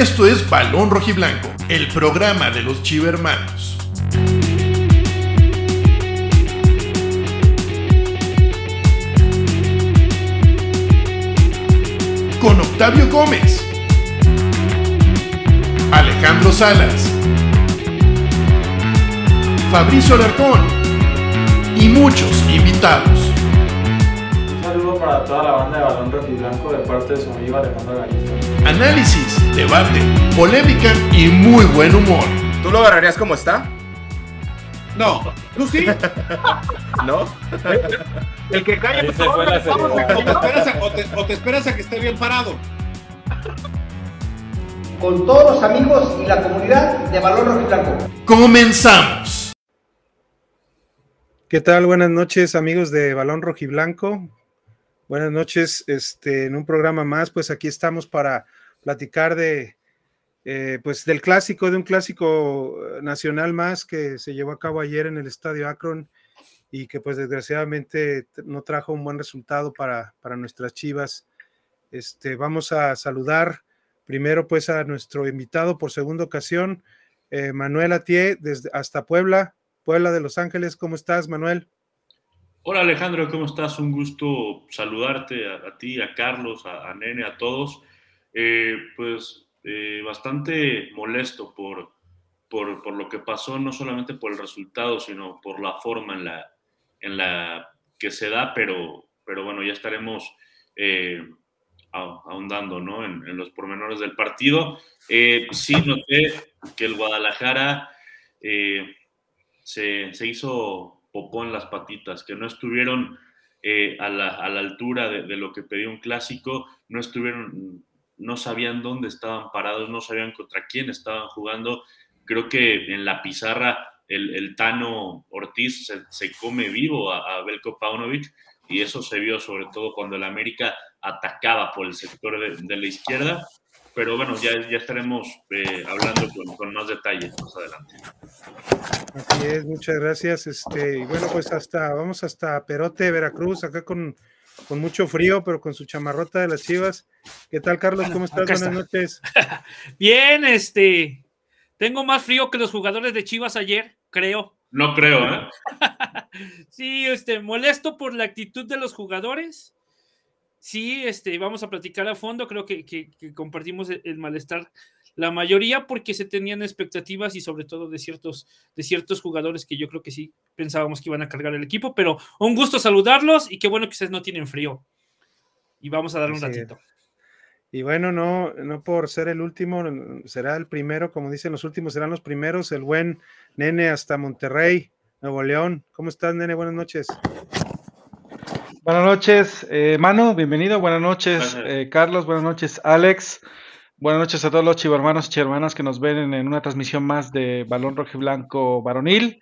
Esto es Balón Rojiblanco, el programa de los Chivermanos. Con Octavio Gómez, Alejandro Salas, Fabricio Alarcón y muchos invitados. Un saludo para toda la banda de Balón Rojiblanco de parte de su amigo Alejandro Galista. Análisis, debate, polémica y muy buen humor. ¿Tú lo agarrarías como está? No, tú sí. ¿No? El que cae fue la o te, esperas a, o te- o te esperas a que esté bien parado. con todos los amigos y la comunidad de Balón Rojiblanco. Comenzamos. ¿Qué tal? Buenas noches, amigos de Balón Rojiblanco. Buenas noches, este, en un programa más, pues aquí estamos para platicar de, eh, pues del clásico, de un clásico eh, nacional más que se llevó a cabo ayer en el Estadio Akron y que pues desgraciadamente no trajo un buen resultado para, para nuestras chivas. Este, vamos a saludar primero pues a nuestro invitado por segunda ocasión, eh, Manuel Atié, desde hasta Puebla, Puebla de Los Ángeles. ¿Cómo estás, Manuel? Hola Alejandro, ¿cómo estás? Un gusto saludarte a, a ti, a Carlos, a Nene, a todos. Eh, pues eh, bastante molesto por, por, por lo que pasó, no solamente por el resultado, sino por la forma en la, en la que se da, pero, pero bueno, ya estaremos eh, ahondando ¿no? en, los pormenores del partido. Sí noté que el Guadalajara se, se hizo popó en las patitas, que no estuvieron a, la, a la altura de, de lo que pedía un clásico, no estuvieron, no sabían dónde estaban parados, no sabían contra quién estaban jugando. Creo que en la pizarra el, el Tano Ortiz se, come vivo a, Belko Paunovic y eso se vio sobre todo cuando el América atacaba por el sector de, de la izquierda. Pero bueno, ya, ya estaremos eh, hablando con, con más detalles más adelante. Así es, muchas gracias. Este, y bueno, pues hasta, vamos hasta Perote, Veracruz, acá con, con mucho frío, pero con su chamarrota de las chivas. ¿Qué tal, Carlos? ¿Cómo estás? Buenas está. noches. Bien, este. Tengo más frío que los jugadores de Chivas ayer, creo. No creo, ¿eh? Sí, este, molesto por la actitud de los jugadores. Sí, este, vamos a platicar a fondo. Creo que, que- que compartimos el, el malestar la mayoría porque se tenían expectativas y sobre todo de ciertos, de ciertos jugadores que yo creo que sí pensábamos que iban a cargar el equipo. Pero un gusto saludarlos y qué bueno que ustedes no tienen frío. Y vamos a darle un es. ratito. Y bueno, no, no por ser el último, será el primero, como dicen los últimos, serán los primeros. El buen nene hasta Monterrey, Nuevo León. ¿Cómo estás, nene? Buenas noches. Buenas noches, eh, Manu, bienvenido. Buenas noches, eh, Carlos. Buenas noches, Alex. Buenas noches a todos los chivermanos y chivermanas que nos ven en, una transmisión más de Balón Rojo y Blanco Varonil.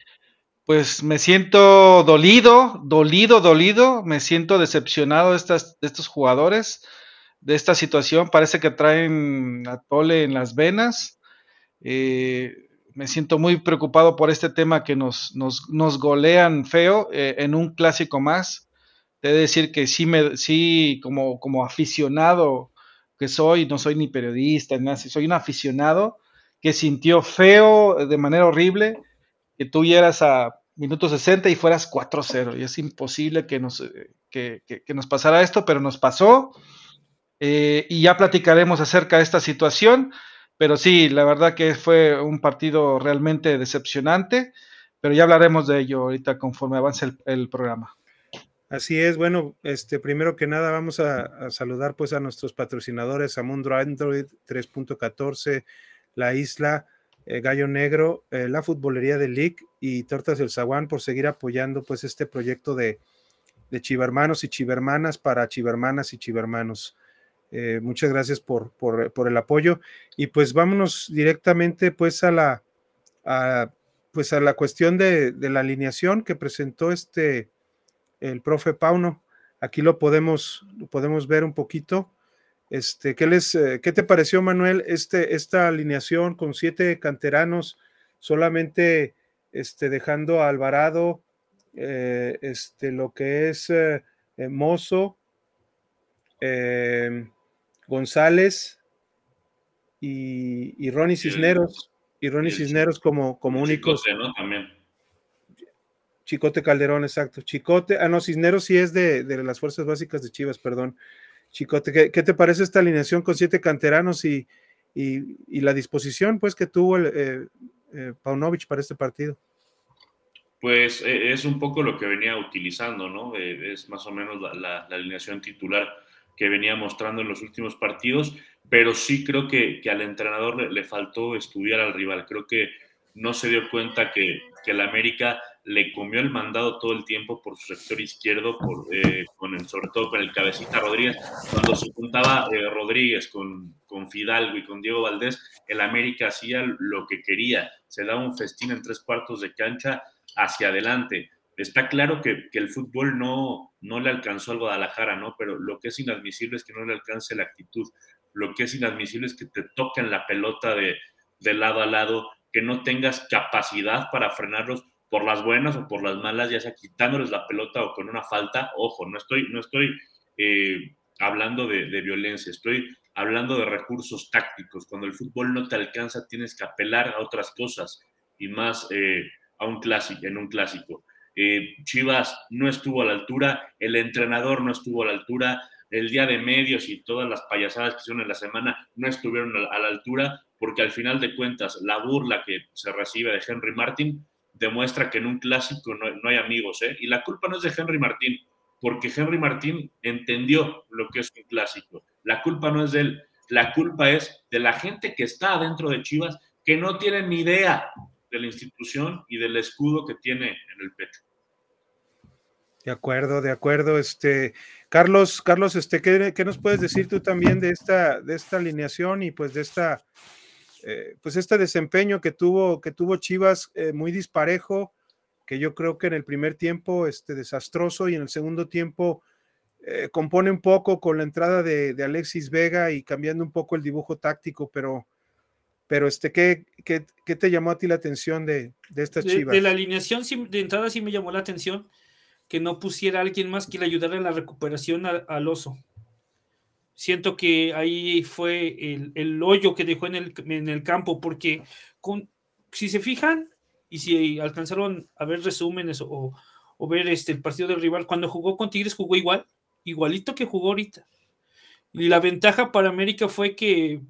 Pues me siento dolido, dolido, dolido. Me siento decepcionado de, estas, de estos jugadores, de esta situación. Parece que traen atole en las venas. Eh, me siento muy preocupado por este tema que nos, nos, nos golean feo eh, en un clásico más. De decir que sí, me, sí como, como aficionado que soy, no soy ni periodista, nada, soy un aficionado que sintió feo de manera horrible que tú llegas a minuto 60 y fueras 4-0. Y es imposible que nos, eh, que, que- nos pasara esto, pero nos pasó. Eh, y ya platicaremos acerca de esta situación. Pero sí, la verdad que fue un partido realmente decepcionante. Pero ya hablaremos de ello ahorita conforme avance el programa. Así es, bueno, este, primero que nada vamos a, saludar pues a nuestros patrocinadores, a Mundo Android 3.14, La Isla, eh, Gallo Negro, eh, la Futbolería de League y Tortas del Zaguán por seguir apoyando pues este proyecto de, de chivermanos y chivermanas para chivermanas y chivermanos. Eh, muchas gracias por, por, por el apoyo y pues vámonos directamente pues a la, a, pues a la cuestión de, de la alineación que presentó este el profe Pauno. Aquí lo podemos, lo podemos ver un poquito. Este, ¿qué, les, eh, ¿Qué te pareció, Manuel, este, esta alineación con siete canteranos, solamente este, dejando a Alvarado, eh, este, lo que es eh, Mozo, González, y, y Ronnie Cisneros, y Ronnie Cisneros como, como únicos. ¿no? También. Chicote Calderón, exacto. Chicote, ah, no, Cisneros sí es de, de las fuerzas básicas de Chivas, perdón. Chicote, ¿qué, te parece esta alineación con siete canteranos y, y, la disposición pues que tuvo el, eh, eh, Paunovic para este partido? Pues eh, es un poco lo que venía utilizando, ¿no? Eh, es más o menos la, alineación titular que venía mostrando en los últimos partidos, pero sí creo que, al entrenador le, le, faltó estudiar al rival. Creo que no se dio cuenta que, que el América le comió el mandado todo el tiempo por su sector izquierdo, eh, con el, sobre todo con el cabecita Rodríguez. Cuando se juntaba eh, Rodríguez con, con, Fidalgo y con Diego Valdés, el América hacía lo que quería. Se daba un festín en tres cuartos de cancha hacia adelante. Está claro que, que el fútbol no, no le alcanzó al Guadalajara, ¿no? Pero lo que es inadmisible es que no le alcance la actitud. Lo que es inadmisible es que te toquen la pelota de, de lado a lado, que no tengas capacidad para frenarlos por las buenas o por las malas, ya sea quitándoles la pelota o con una falta. Ojo, no estoy, no estoy eh, hablando de, violencia, estoy hablando de recursos tácticos. Cuando el fútbol no te alcanza, tienes que apelar a otras cosas y más eh, a un clásico, en un clásico. Eh, Chivas no estuvo a la altura, el entrenador no estuvo a la altura, el día de medios y todas las payasadas que hicieron en la semana no estuvieron a la altura, porque al final de cuentas la burla que se recibe de Henry Martin demuestra que en un clásico no, no, hay amigos, ¿eh? Y la culpa no es de Henry Martín, porque Henry Martín entendió lo que es un clásico. La culpa no es de él, la culpa es de la gente que está adentro de Chivas, que no tiene ni idea de la institución y del escudo que tiene en el pecho. De acuerdo, de acuerdo. Este, Carlos, Carlos, este, ¿qué, ¿qué, nos puedes decir tú también de esta, de esta alineación y pues de esta eh, pues este desempeño que tuvo, que tuvo Chivas eh, muy disparejo, que yo creo que en el primer tiempo este, desastroso y en el segundo tiempo eh, compone un poco con la entrada de, de, Alexis Vega y cambiando un poco el dibujo táctico, pero, pero este, ¿qué, qué, qué te llamó a ti la atención de, de estas de, Chivas? De la alineación de entrada sí me llamó la atención que no pusiera a alguien más que le ayudara en la recuperación al, al oso siento que ahí fue el, el hoyo que dejó en el, en el, campo, porque con, si se fijan y si alcanzaron a ver resúmenes o, o, ver este, el partido del rival, cuando jugó con Tigres jugó igual, igualito que jugó ahorita. Y la ventaja para América fue que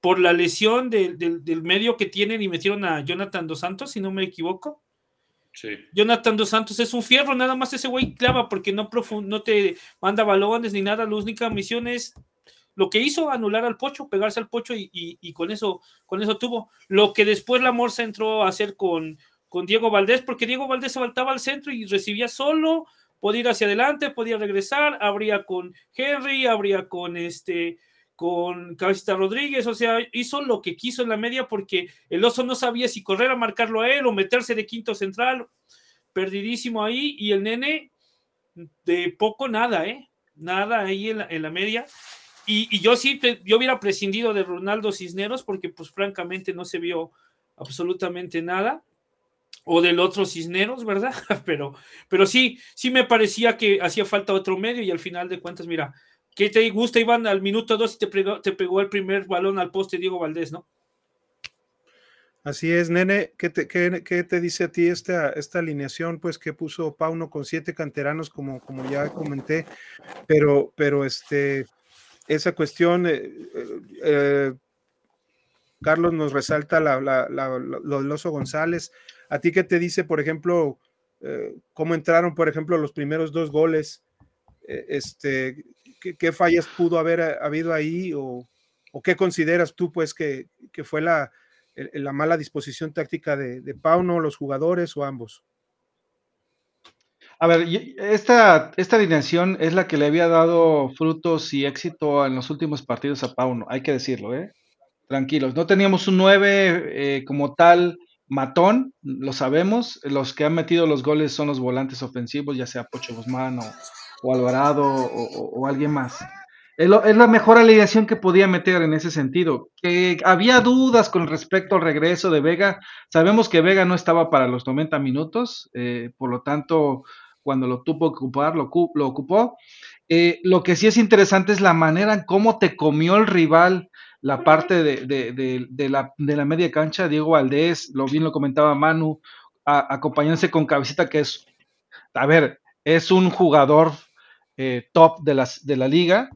por la lesión de, de, del medio que tienen y metieron a Jonathan Dos Santos, si no me equivoco, Sí. Jonathan Dos Santos es un fierro, nada más ese güey clava porque no, no te manda balones ni nada. La única misión es lo que hizo anular al Pocho, pegarse al Pocho y, y, con eso con eso tuvo. Lo que después la Morsa entró a hacer con, con Diego Valdés, porque Diego Valdés saltaba al centro y recibía solo, podía ir hacia adelante, podía regresar, habría con Henry, habría con este con Cabecita Rodríguez, o sea, hizo lo que quiso en la media porque el oso no sabía si correr a marcarlo a él o meterse de quinto central, perdidísimo ahí, y el nene de poco nada, ¿eh? Nada ahí en la, en la media. Y, yo sí, yo hubiera prescindido de Ronaldo Cisneros porque pues francamente no se vio absolutamente nada. O del otro Cisneros, ¿verdad? Pero, pero sí, sí me parecía que hacía falta otro medio y al final de cuentas, mira, ¿qué te gusta, Iván? Al minuto dos te te pegó el primer balón al poste Diego Valdés, ¿no? Así es, nene, ¿qué te, qué, qué te dice a ti esta, esta, alineación? Pues que puso Pauno con siete canteranos, como, como ya comenté, pero, pero este, esa cuestión, eh, eh, Carlos nos resalta la, la, la, González. ¿A ti qué te dice, por ejemplo, eh, cómo entraron, por ejemplo, los primeros dos goles? Este, ¿qué, ¿qué, fallas pudo haber habido ahí? ¿O, o qué consideras tú, pues, que, que fue la, la, mala disposición táctica de, de Pauno, los jugadores o ambos? A ver, esta, esta alineación es la que le había dado frutos y éxito en los últimos partidos a Pauno, hay que decirlo, ¿eh? Tranquilos, no teníamos un 9 eh, como tal matón, lo sabemos, los que han metido los goles son los volantes ofensivos, ya sea Pocho Guzmán o, Alvarado o, alguien más. Es, la mejor alineación que podía meter en ese sentido. Que había dudas con respecto al regreso de Vega. Sabemos que Vega no estaba para los 90 minutos, eh, por lo tanto, cuando lo tuvo que ocupar, lo, ocupó. Eh, lo que sí es interesante es la manera en cómo te comió el rival la parte de, de, de, la, media cancha, Diego Valdés, lo bien lo comentaba Manu, a, acompañándose con Cabecita, que es, a ver, es un jugador eh, top de, las, de la liga,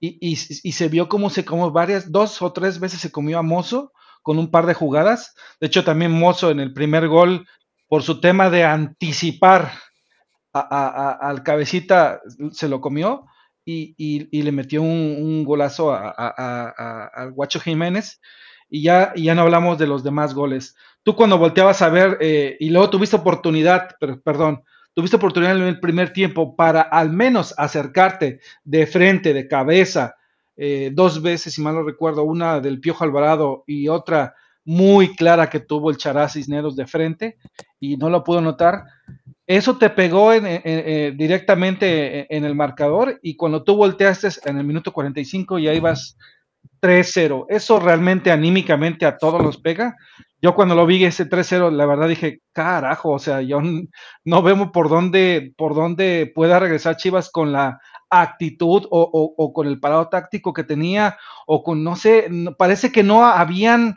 y, se vio como se comió varias, dos o tres veces se comió a Mozo con un par de jugadas. De hecho, también Mozo en el primer gol, por su tema de anticipar al cabecita, se lo comió y, y le metió un, golazo al Guacho Jiménez. Y ya, ya no hablamos de los demás goles. Tú cuando volteabas a ver, eh, y luego tuviste oportunidad, pero, perdón, tuviste oportunidad en el primer tiempo para al menos acercarte de frente, de cabeza, eh, dos veces, si mal no recuerdo, una del Piojo Alvarado y otra muy clara que tuvo el Chará Cisneros de frente y no lo pudo notar. Eso te pegó en, directamente en el marcador y cuando tú volteaste en el minuto 45 ya ibas 3-0. Eso realmente anímicamente a todos los pega. Yo cuando lo vi ese 3-0, la verdad dije, carajo, o sea, yo no vemos por dónde, por dónde pueda regresar Chivas con la actitud o, con el parado táctico que tenía, o con, no sé, parece que no habían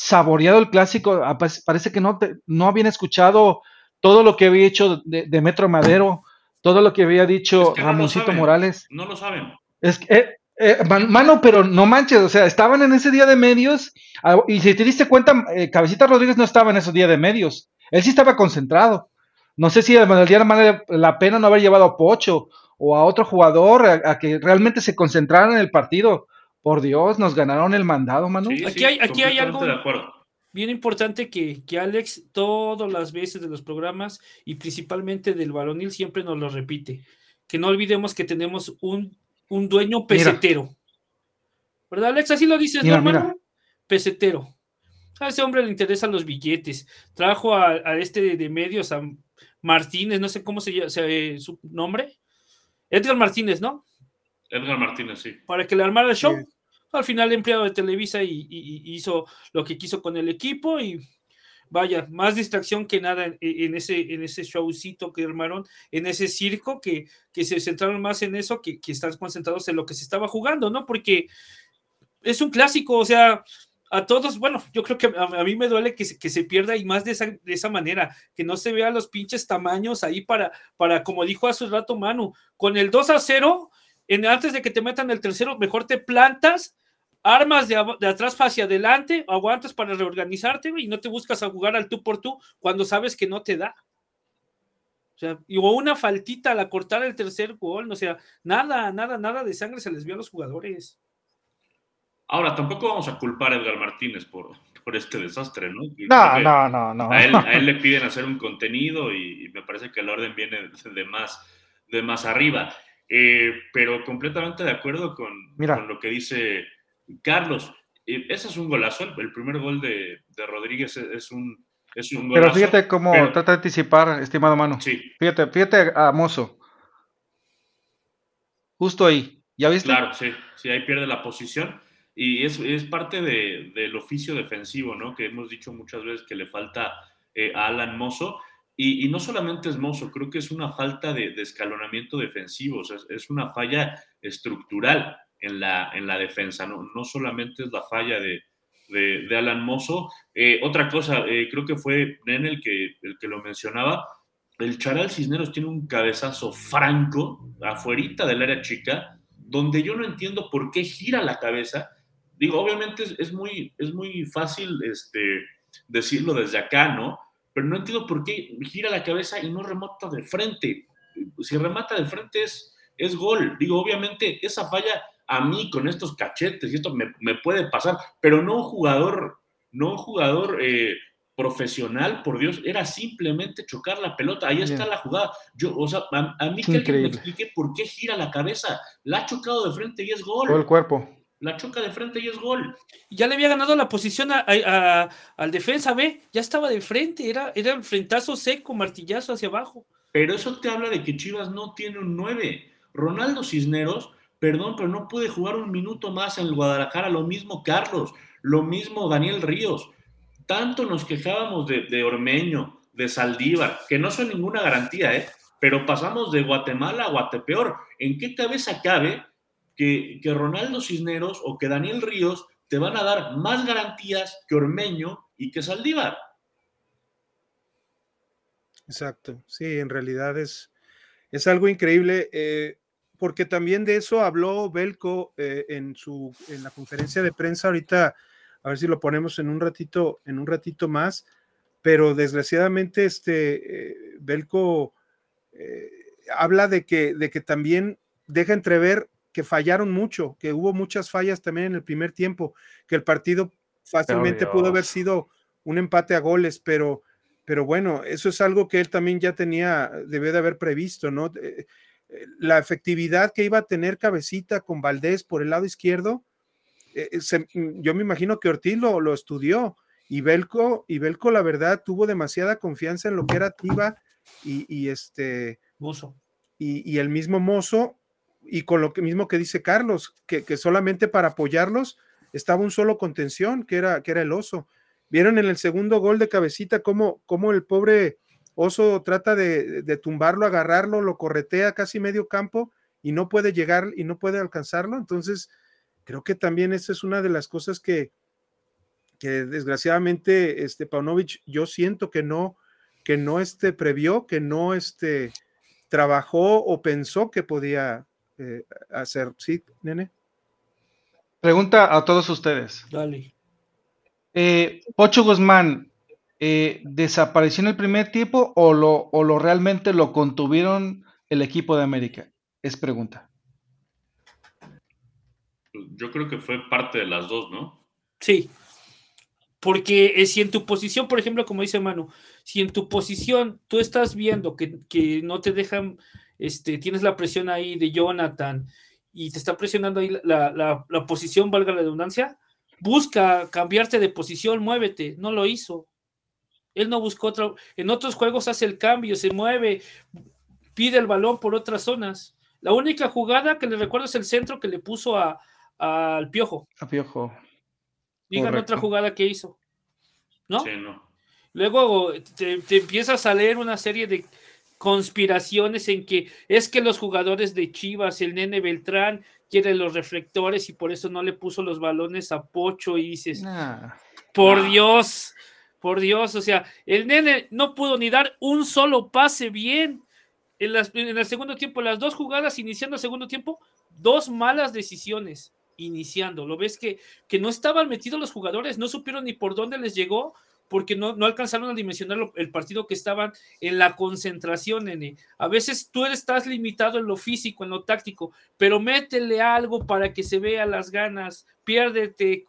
saboreado el clásico, parece que no, te, no habían escuchado todo lo que había hecho de, de Metro Madero, todo lo que había dicho es que Ramoncito Morales. No lo saben. Es que, eh, eh, mano, pero no manches, o sea, estaban en ese día de medios, ah, y si te diste cuenta, eh, Cabecita Rodríguez no estaba en ese día de medios, él sí estaba concentrado. No sé si valdría la, la pena no haber llevado a Pocho o a otro jugador a, a, que realmente se concentraran en el partido. Por Dios, nos ganaron el mandado, mano. Sí, aquí, sí, hay, aquí hay algo bien importante que, que Alex todas las veces de los programas y principalmente del varonil siempre nos lo repite. Que no olvidemos que tenemos un un dueño pesetero. Mira. ¿Verdad, Alex? Así lo dices, mira, ¿no, mira. Pesetero. A ese hombre le interesan los billetes. Trajo a, a este de, de, medios, a Martínez, no sé cómo se llama se, su nombre. Edgar Martínez, ¿no? Edgar Martínez, sí. Para que le armara el show. Sí. Al final, empleado de Televisa y, hizo lo que quiso con el equipo y vaya, más distracción que nada en, ese, en ese showcito que armaron, en ese circo, que, que se centraron más en eso, que, que están concentrados en lo que se estaba jugando, ¿no? Porque es un clásico, o sea, a todos, bueno, yo creo que a, mí me duele que se, que se, pierda y más de esa, de esa manera, que no se vean los pinches tamaños ahí para, para, como dijo hace rato Manu, con el 2 a 0, en, antes de que te metan el tercero, mejor te plantas armas de, de, atrás hacia adelante, aguantas para reorganizarte y no te buscas a jugar al tú por tú cuando sabes que no te da. O sea, y una faltita al acortar el tercer gol, o sea, nada, nada, nada de sangre se les vio a los jugadores. Ahora, tampoco vamos a culpar a Edgar Martínez por, por este desastre, ¿no? No, no, no, no. A él, a él, le piden hacer un contenido y, y, me parece que el orden viene de más, de más arriba. Eh, pero completamente de acuerdo con, con lo que dice Carlos, ese es un golazo, el primer gol de, de Rodríguez es un, es un golazo. Pero fíjate cómo pero, trata de anticipar, estimado mano. Sí. Fíjate, fíjate a Mozo. Justo ahí. ¿Ya viste? Claro, sí, sí, ahí pierde la posición. Y es, es parte de, del oficio defensivo, ¿no? Que hemos dicho muchas veces que le falta eh, a Alan Mozo. Y, no solamente es Mozo, creo que es una falta de, escalonamiento defensivo, es, una falla estructural en la, en la defensa, no, no solamente es la falla de, de, de Alan Mozo. Eh, otra cosa, eh, creo que fue Nene el que, el que lo mencionaba, el Charal Cisneros tiene un cabezazo franco, afuerita del área chica, donde yo no entiendo por qué gira la cabeza. Digo, obviamente es, es muy, es muy fácil este, decirlo desde acá, ¿no? Pero no entiendo por qué gira la cabeza y no remata de frente. Si remata de frente es, es gol. Digo, obviamente esa falla a mí con estos cachetes y esto me, me puede pasar, pero no un jugador, no un jugador eh, profesional, por Dios, era simplemente chocar la pelota, ahí está la jugada. Yo, o sea, a, a mí que me explique por qué gira la cabeza, la ha chocado de frente y es gol. Todo el cuerpo. La choca de frente y es gol. Ya le había ganado la posición a, a, a, al defensa B, ya estaba de frente, era, era el frentazo seco, martillazo hacia abajo. Pero eso te habla de que Chivas no tiene un 9. Ronaldo Cisneros Perdón, pero no puede jugar un minuto más en el Guadalajara. Lo mismo Carlos, lo mismo Daniel Ríos. Tanto nos quejábamos de, de Ormeño, de Saldívar, que no son ninguna garantía, ¿eh? pero pasamos de Guatemala a Guatepeor. ¿En qué cabeza cabe que, que Ronaldo Cisneros o que Daniel Ríos te van a dar más garantías que Ormeño y que Saldívar. Exacto, sí, en realidad es, es algo increíble, eh, porque también de eso habló Belco eh, en, su, en la conferencia de prensa. Ahorita, a ver si lo ponemos en un ratito, en un ratito más, pero desgraciadamente este eh, Belco habla de que, de que también deja entrever que fallaron mucho, que hubo muchas fallas también en el primer tiempo, que el partido fácilmente pudo haber sido un empate a goles, pero, pero bueno, eso es algo que él también ya tenía, debe de haber previsto, ¿no? Eh, eh, la efectividad que iba a tener Cabecita con Valdés por el lado izquierdo, eh, mm, yo me imagino que Ortiz lo, lo, estudió y Belco, y Belco la verdad tuvo demasiada confianza en lo que era Tiva y, y este... Mozo. Y, y, el mismo Mozo y con lo mismo que dice Carlos, que, que, solamente para apoyarlos estaba un solo contención, que era, que era el oso. Vieron en el segundo gol de cabecita cómo, cómo el pobre oso trata de, de, tumbarlo, agarrarlo, lo corretea casi medio campo y no puede llegar y no puede alcanzarlo. Entonces, creo que también esa es una de las cosas que, que desgraciadamente este Paunovic, yo siento que no, que no este, previó, que no este, trabajó o pensó que podía eh, hacer. ¿Sí, nene? Pregunta a todos ustedes. Dale. Eh, Pocho Guzmán, eh, ¿desapareció en el primer tiempo o lo, o lo realmente lo contuvieron el equipo de América? Es pregunta. Yo creo que fue parte de las dos, ¿no? Sí. Porque eh, si en tu posición, por ejemplo, como dice Manu, si en tu posición tú estás viendo que, que no te dejan este, tienes la presión ahí de Jonathan y te está presionando ahí la, la, la, posición, valga la redundancia, busca cambiarte de posición, muévete, no lo hizo. Él no buscó otro, en otros juegos hace el cambio, se mueve, pide el balón por otras zonas. La única jugada que le recuerdo es el centro que le puso a, al Piojo. A Piojo. Digan otra jugada que hizo. ¿No? Sí, no. Luego te, te empiezas a leer una serie de, conspiraciones en que es que los jugadores de Chivas, el nene Beltrán, quiere los reflectores y por eso no le puso los balones a Pocho y dices, nah, por nah. Dios, por Dios, o sea, el nene no pudo ni dar un solo pase bien. En, las, en el segundo tiempo, las dos jugadas iniciando el segundo tiempo, dos malas decisiones iniciando. Lo ves que, que no estaban metidos los jugadores, no supieron ni por dónde les llegó, porque no, no, alcanzaron a dimensionar el partido que estaban en la concentración, nene. A veces tú estás limitado en lo físico, en lo táctico, pero métele algo para que se vea las ganas, piérdete.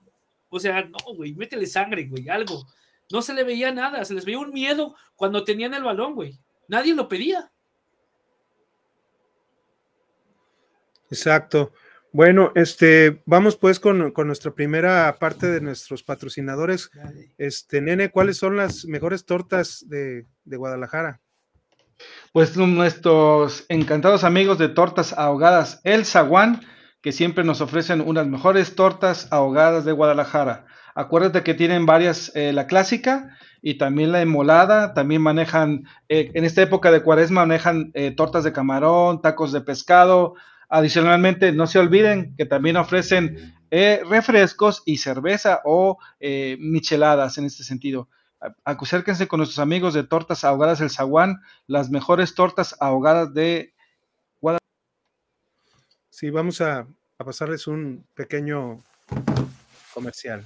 O sea, no, güey, métele sangre, güey, algo. No se le veía nada, se les veía un miedo cuando tenían el balón, güey. Nadie lo pedía. Exacto. Bueno, este, vamos pues con, con, nuestra primera parte de nuestros patrocinadores. Este, nene, ¿cuáles son las mejores tortas de, de, Guadalajara? Pues nuestros encantados amigos de Tortas Ahogadas El Zaguán, que siempre nos ofrecen unas mejores tortas ahogadas de Guadalajara. Acuérdate que tienen varias, eh, la clásica y también la emolada, también manejan, eh, en esta época de cuaresma manejan eh, tortas de camarón, tacos de pescado, Adicionalmente, no se olviden que también ofrecen eh, refrescos y cerveza o eh, micheladas en este sentido. Acérquense con nuestros amigos de Tortas Ahogadas El Zaguán, las mejores tortas ahogadas de Guadalajara. Sí, vamos a, a pasarles un pequeño comercial.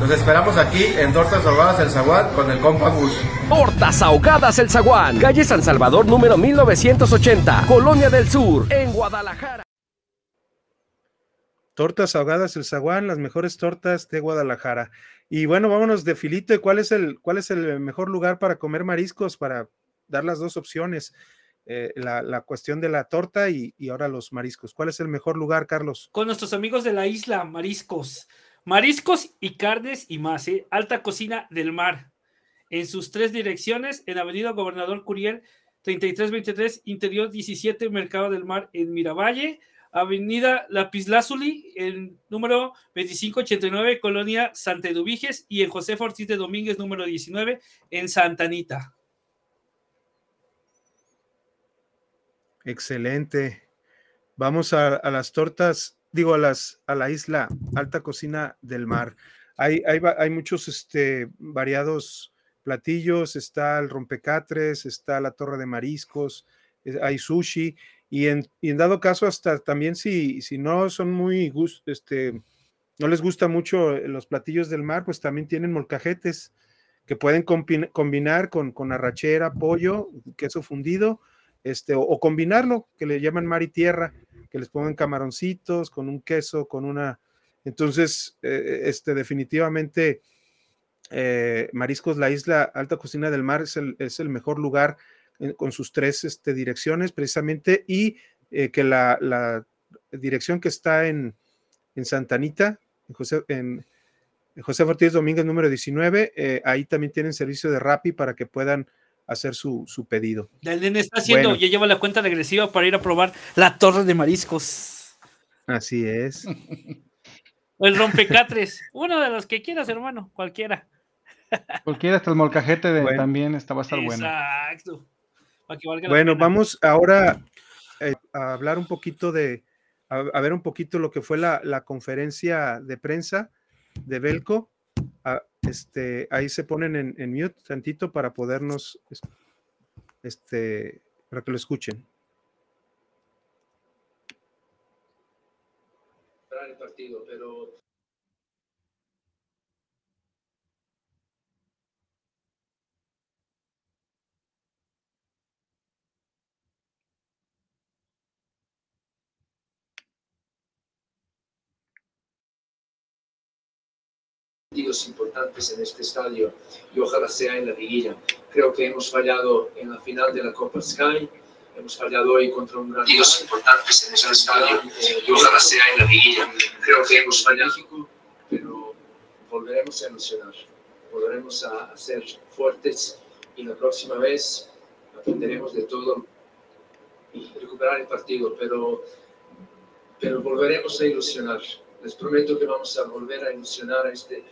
Los esperamos aquí en Tortas Ahogadas El Zaguán con el compa Gus. Tortas Ahogadas El Zaguán, calle San Salvador número 1980, Colonia del Sur, en Guadalajara. Tortas Ahogadas El Zaguán, las mejores tortas de Guadalajara. Y bueno, vámonos de filito. ¿Cuál es el, cuál es el mejor lugar para comer mariscos? Para dar las dos opciones. eh, la, la cuestión de la torta y, y ahora los mariscos. ¿Cuál es el mejor lugar, Carlos? Con nuestros amigos de la isla, mariscos. Mariscos y carnes y más, ¿eh? Alta cocina del mar. En sus tres direcciones, en Avenida Gobernador Curiel, 3323, Interior 17, Mercado del Mar en Miravalle, Avenida Lapislázuli, en número 2589, Colonia Santa Eduviges, y en José Ortiz de Domínguez, número 19, en Santa Anita. Excelente. Vamos a, a las tortas, digo, a, las, a la isla Alta Cocina del Mar. Hay, muchos este, variados platillos, está el rompecatres, está la torre de mariscos, eh, hay sushi, y en, y en dado caso, hasta también si, si no son muy este, no les gusta mucho eh, los platillos del mar, pues también tienen molcajetes que pueden combinar con, con arrachera, pollo, queso fundido, este, o combinarlo, que le llaman mar y tierra, que les pongan camaroncitos con un queso, con una. Entonces, eh, este, definitivamente, eh, Mariscos La Isla Alta Cocina del Mar es el, es el mejor lugar eh, con sus tres este, direcciones, precisamente, y eh, que la, la dirección que está en, en Santa Anita, en José, en José Ortiz Domínguez número 19, eh, ahí también tienen servicio de Rappi para que puedan hacer su, su pedido. El nene está haciendo, Bueno. ya lleva la cuenta regresiva para ir a probar la torre de mariscos. Así es. O el rompecatres, uno de los que quieras, hermano, cualquiera. Cualquiera, hasta el molcajete de, Bueno. también está, va a estar bueno. Exacto. Para que valga la Bueno, pena. vamos ahora eh, a hablar un poquito de, a, a ver un poquito lo que fue la, la conferencia de prensa de Belco. Este, ahí se ponen en, mute tantito para podernos, es- este, para que lo escuchen. el partido, pero partidos importantes en este estadio y ojalá sea en la liguilla. Creo que hemos fallado en la final de la Copa Sky, hemos fallado hoy contra un gran partidos importantes en este estadio y ojalá sea en la liguilla. Creo que hemos fallado, pero volveremos a ilusionar, volveremos a, a ser fuertes y la próxima vez aprenderemos de todo y recuperar el partido, pero, pero volveremos a ilusionar. Les prometo que vamos a volver a ilusionar a este,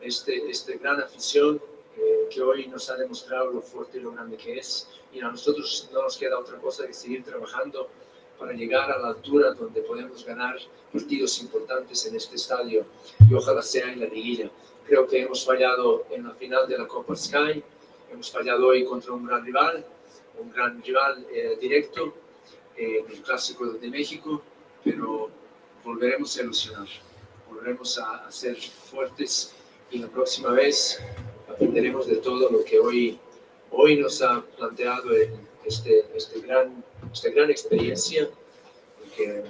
este, este gran afición eh, que hoy nos ha demostrado lo fuerte y lo grande que es. Y a nosotros no nos queda otra cosa que seguir trabajando para llegar a la altura donde podemos ganar partidos importantes en este estadio y ojalá sea en la liguilla. Creo que hemos fallado en la final de la Copa Sky, hemos fallado hoy contra un gran rival, un gran rival eh, directo eh, en el Clásico de México, pero volveremos a ilusionar, volveremos a, a ser fuertes y la próxima vez aprenderemos de todo lo que hoy, hoy nos ha planteado el- este, este gran, esta gran experiencia, porque,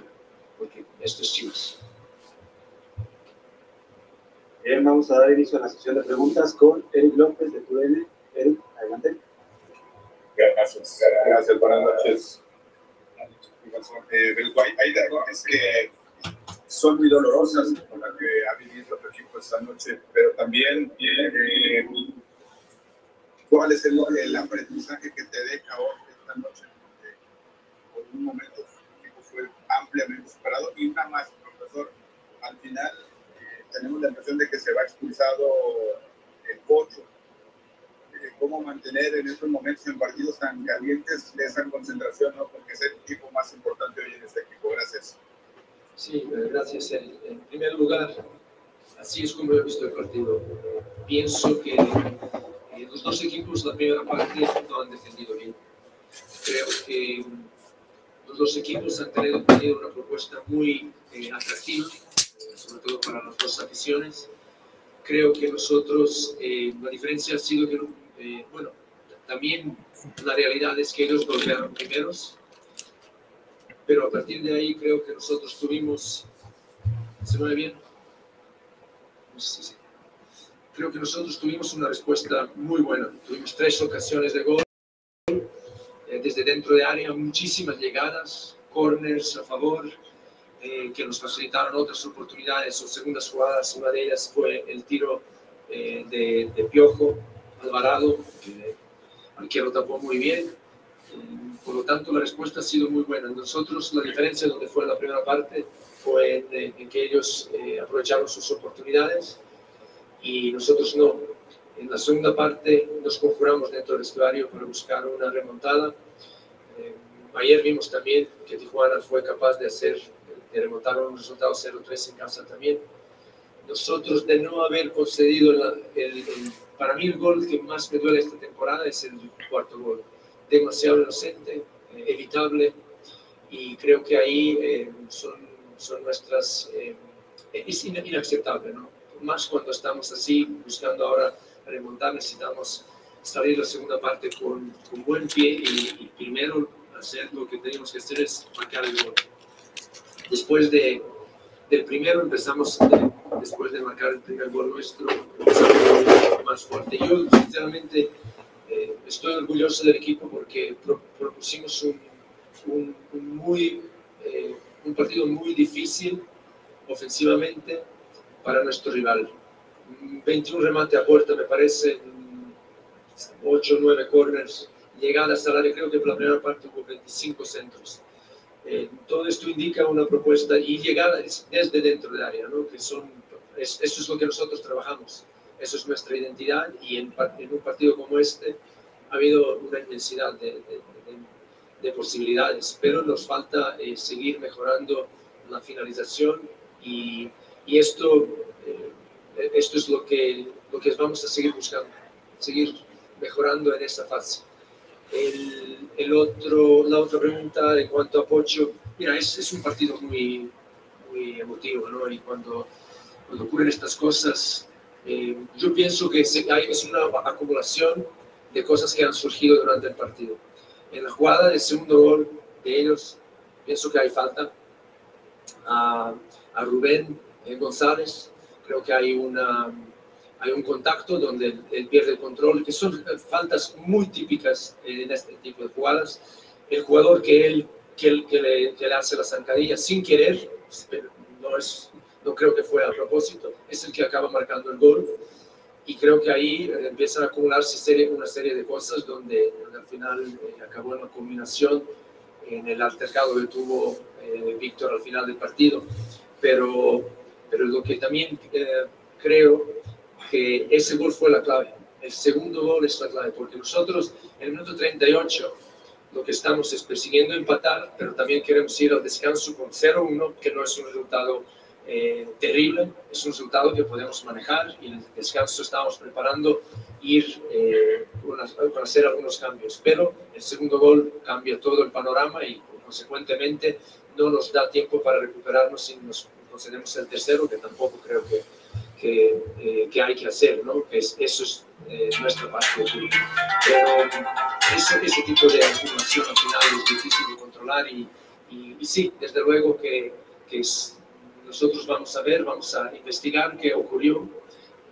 porque esto es Chivas. Bien, vamos a dar inicio a la sesión de preguntas con Eric López de TUDN. Eric, adelante. Gracias, gracias, buenas noches. Eh, hay, hay derrotas que son muy dolorosas con las que ha vivido tu equipo esta noche, pero también eh, cuál es el, el aprendizaje que te deja hoy esta noche, porque por un momento tu equipo fue ampliamente superado y una más, profesor, al final eh, tenemos la impresión de que se va expulsado el cocho eh, cómo mantener en estos momentos en partidos tan calientes esa concentración, ¿no? Porque es el equipo más importante hoy en este equipo. Gracias. Sí, gracias. En, primer lugar, así es como he visto el partido. Pienso que los dos equipos la primera parte no han defendido bien. Creo que los dos equipos han tenido, una propuesta muy eh, atractiva, eh, sobre todo para las dos aficiones. Creo que nosotros, eh, la diferencia ha sido que, eh, bueno, también la realidad es que ellos golpearon primeros, pero a partir de ahí creo que nosotros tuvimos, ¿se oye bien? Creo que nosotros tuvimos una respuesta muy buena. Tuvimos tres ocasiones de gol, eh, desde dentro de área, muchísimas llegadas, corners a favor, eh, que nos facilitaron otras oportunidades o segundas jugadas. Una de ellas fue el tiro eh, de, de, Piojo Alvarado, que el arquero tapó muy bien. Eh, por lo tanto, la respuesta ha sido muy buena. Nosotros, la diferencia donde fue la primera parte fue en, en que ellos aprovecharon sus oportunidades y nosotros no. En la segunda parte nos conjuramos dentro del vestuario para buscar una remontada. ayer vimos también que Tijuana fue capaz de hacer de remontar un resultado 0-3 en casa también. Nosotros de no haber concedido el, el, para mí el gol que más me duele esta temporada es el cuarto gol. Demasiado inocente, eh, evitable y creo que ahí eh, son, son nuestras... Eh, es inaceptable, ¿no? Más cuando estamos así, buscando ahora remontar, necesitamos salir la segunda parte con, con buen pie y, y primero hacer lo que tenemos que hacer es marcar el gol. Después de, del primero empezamos, de, después de marcar el primer gol nuestro, más fuerte. Yo, sinceramente, eh, estoy orgulloso del equipo porque pro, propusimos un, un, un muy, eh, un partido muy difícil ofensivamente para nuestro rival. 21 remate a puerta, me parece, 8 o 9 corners, llegadas al área, creo que por la primera parte hubo 25 centros. Eh, todo esto indica una propuesta y llegada desde dentro del área, ¿no? que son, es, eso es lo que nosotros trabajamos, eso es nuestra identidad y en, en un partido como este ha habido una inmensidad de, de, de, de posibilidades, pero nos falta eh, seguir mejorando la finalización y, y esto, eh, esto es lo que, lo que vamos a seguir buscando, seguir mejorando en esta fase. El, el, otro, la otra pregunta en cuanto a Pocho, mira, es, es un partido muy, muy emotivo, ¿no? Y cuando, cuando ocurren estas cosas, eh, yo pienso que hay, es una acumulación de cosas que han surgido durante el partido. En la jugada del segundo gol de ellos, pienso que hay falta a, a Rubén González, creo que hay una hay un contacto donde él, él, pierde el control, que son faltas muy típicas en este tipo de jugadas. El jugador que él, que, él, que, le, que le, hace la zancadilla sin querer, no, es, no creo que fue a propósito, es el que acaba marcando el gol. Y creo que ahí empiezan a acumularse serie, una serie de cosas donde, donde al final eh, acabó en la combinación en el altercado que tuvo eh, Víctor al final del partido. Pero, pero lo que también eh, creo que ese gol fue la clave. El segundo gol es la clave, porque nosotros en el minuto 38 lo que estamos es persiguiendo empatar, pero también queremos ir al descanso con 0-1, que no es un resultado eh, terrible, es un resultado que podemos manejar y en el descanso estamos preparando ir eh, para hacer algunos cambios. Pero el segundo gol cambia todo el panorama y consecuentemente no nos da tiempo para recuperarnos si nos concedemos el tercero, que tampoco creo que que, eh, que, hay que hacer, ¿no? Es, eso es eh, nuestra parte. Pero ese, ese tipo de acumulación al final es difícil de controlar y, y, y sí, desde luego que, que es, nosotros vamos a ver, vamos a investigar qué ocurrió.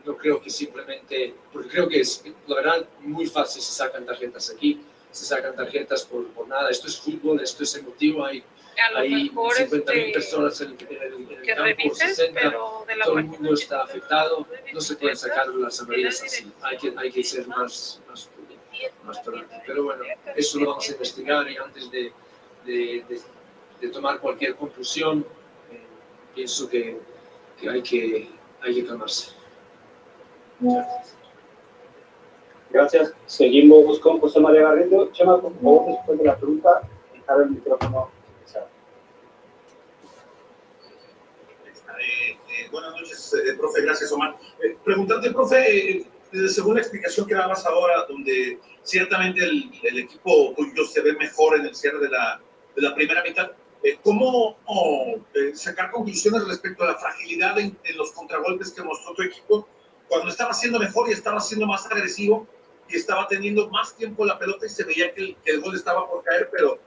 No creo que simplemente, porque creo que es, la verdad, muy fácil se sacan tarjetas aquí, se sacan tarjetas por, por nada. Esto es fútbol, esto es emotivo, hay hay 50 mil este, personas en, en, en el campo, revises, 60, todo el mundo está afectado, no se pueden sacar las amarillas así, hay que, hay que ser más, más, más. Pero bueno, eso lo vamos a investigar y antes de, de, de, de tomar cualquier conclusión, pienso que, que, hay que hay que calmarse. Gracias. Gracias. Seguimos con José María Garrido. Chema, por favor, después de la pregunta, dejar el micrófono Eh, buenas noches, eh, profe. Gracias, Omar. Eh, preguntarte, profe, eh, según la explicación que dabas ahora, donde ciertamente el, el equipo tuyo se ve mejor en el cierre de la, de la primera mitad, ¿cómo oh, sacar conclusiones respecto a la fragilidad en, en, los contragolpes que mostró tu equipo cuando estaba siendo mejor y estaba siendo más agresivo y estaba teniendo más tiempo la pelota y se veía que el, que el gol estaba por caer, pero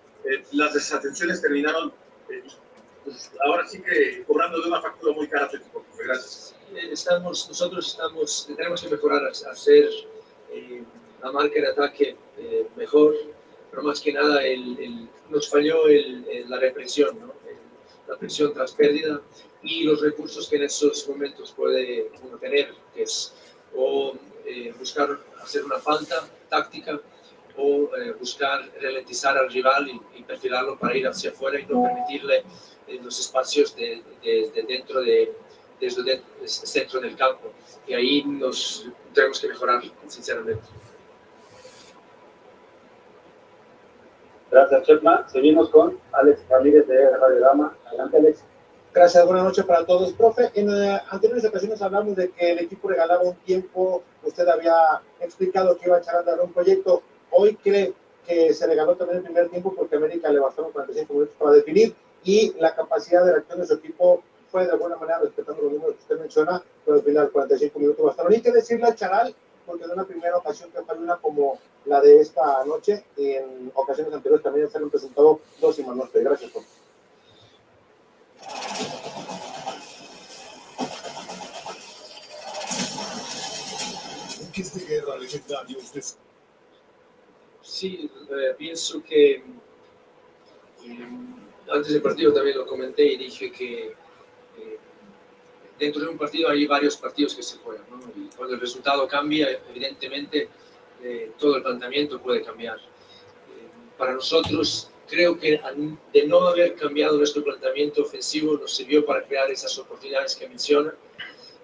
las desatenciones terminaron pues ahora sí que cobrando de una factura muy cara a tu equipo. Gracias. Estamos, nosotros estamos, tenemos que mejorar, hacer eh, la marca de ataque eh, mejor. Pero más que nada el, el, nos falló el, la represión, ¿no? la presión tras pérdida y los recursos que en esos momentos puede uno tener, que es o eh, buscar hacer una falta táctica o eh, buscar ralentizar al rival y, y, perfilarlo para ir hacia afuera y no permitirle en los espacios de, de, de dentro de desde el centro del campo y ahí nos tenemos que mejorar sinceramente. Gracias, Chepma. Seguimos con Alex Ramírez de Radio Dama. Adelante, Alex. Gracias, buenas noches para todos. Profe, en uh, anteriores ocasiones hablamos de que el equipo regalaba un tiempo, usted había explicado que iba a echar a andar un proyecto. Hoy cree que se regaló también el primer tiempo porque América le bastaron 45 minutos para definir y la capacidad de reacción de su equipo fue de alguna manera respetando los números que usted menciona, pero al final 45 minutos bastaron. Y que decirle a Charal, porque de una primera ocasión que fue una como la de esta noche, y en ocasiones anteriores también se han presentado dos y más Gracias, por ¿Qué es de guerra legendario usted? Sí, eh, pienso que eh, antes del partido también lo comenté y dije que dentro de un partido hay varios partidos que se juegan, ¿no? Y cuando el resultado cambia, evidentemente eh, todo el planteamiento puede cambiar. Eh, para nosotros, creo que de no haber cambiado nuestro planteamiento ofensivo nos sirvió para crear esas oportunidades que menciona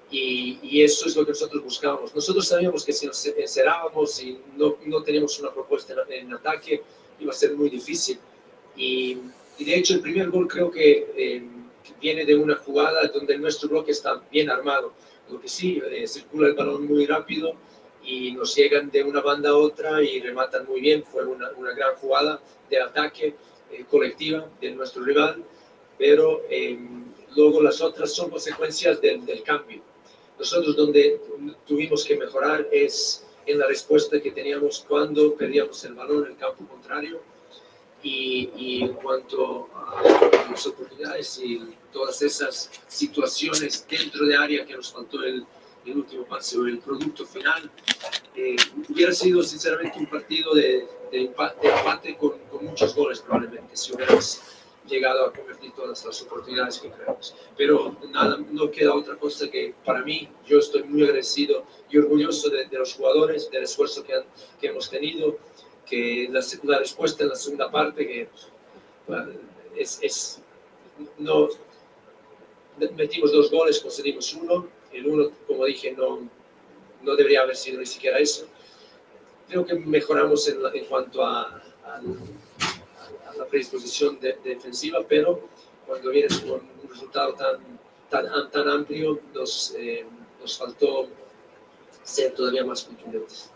y, y, eso es lo que nosotros buscábamos. Nosotros sabíamos que si nos encerrábamos y no, no teníamos una propuesta en, en, ataque, iba a ser muy difícil. Y, y de hecho el primer gol creo que, eh, viene de una jugada donde nuestro bloque está bien armado. Lo que sí, eh, circula el balón muy rápido y nos llegan de una banda a otra y rematan muy bien. Fue una, una gran jugada de ataque eh, colectiva de nuestro rival, pero eh, luego las otras son consecuencias del, del, cambio. Nosotros donde tuvimos que mejorar es en la respuesta que teníamos cuando perdíamos el balón en el campo contrario y, y en cuanto a las oportunidades y todas esas situaciones dentro de área que nos faltó el, el último pase o el producto final, eh, hubiera sido sinceramente un partido de, de, empate, de empate con, con, muchos goles probablemente, si hubiéramos llegado a convertir todas las oportunidades que creamos. Pero nada, no queda otra cosa que para mí, yo estoy muy agradecido y orgulloso de, de los jugadores, del esfuerzo que, han, que hemos tenido, que la, la, respuesta en la segunda parte, que bueno, es, es, no, metimos dos goles, concedimos uno, el uno, como dije, no, no debería haber sido ni siquiera eso. Creo que mejoramos en, en cuanto a, a, a, la predisposición de, de defensiva, pero cuando vienes con un resultado tan, tan, tan amplio, nos, eh, nos faltó ser todavía más contundentes.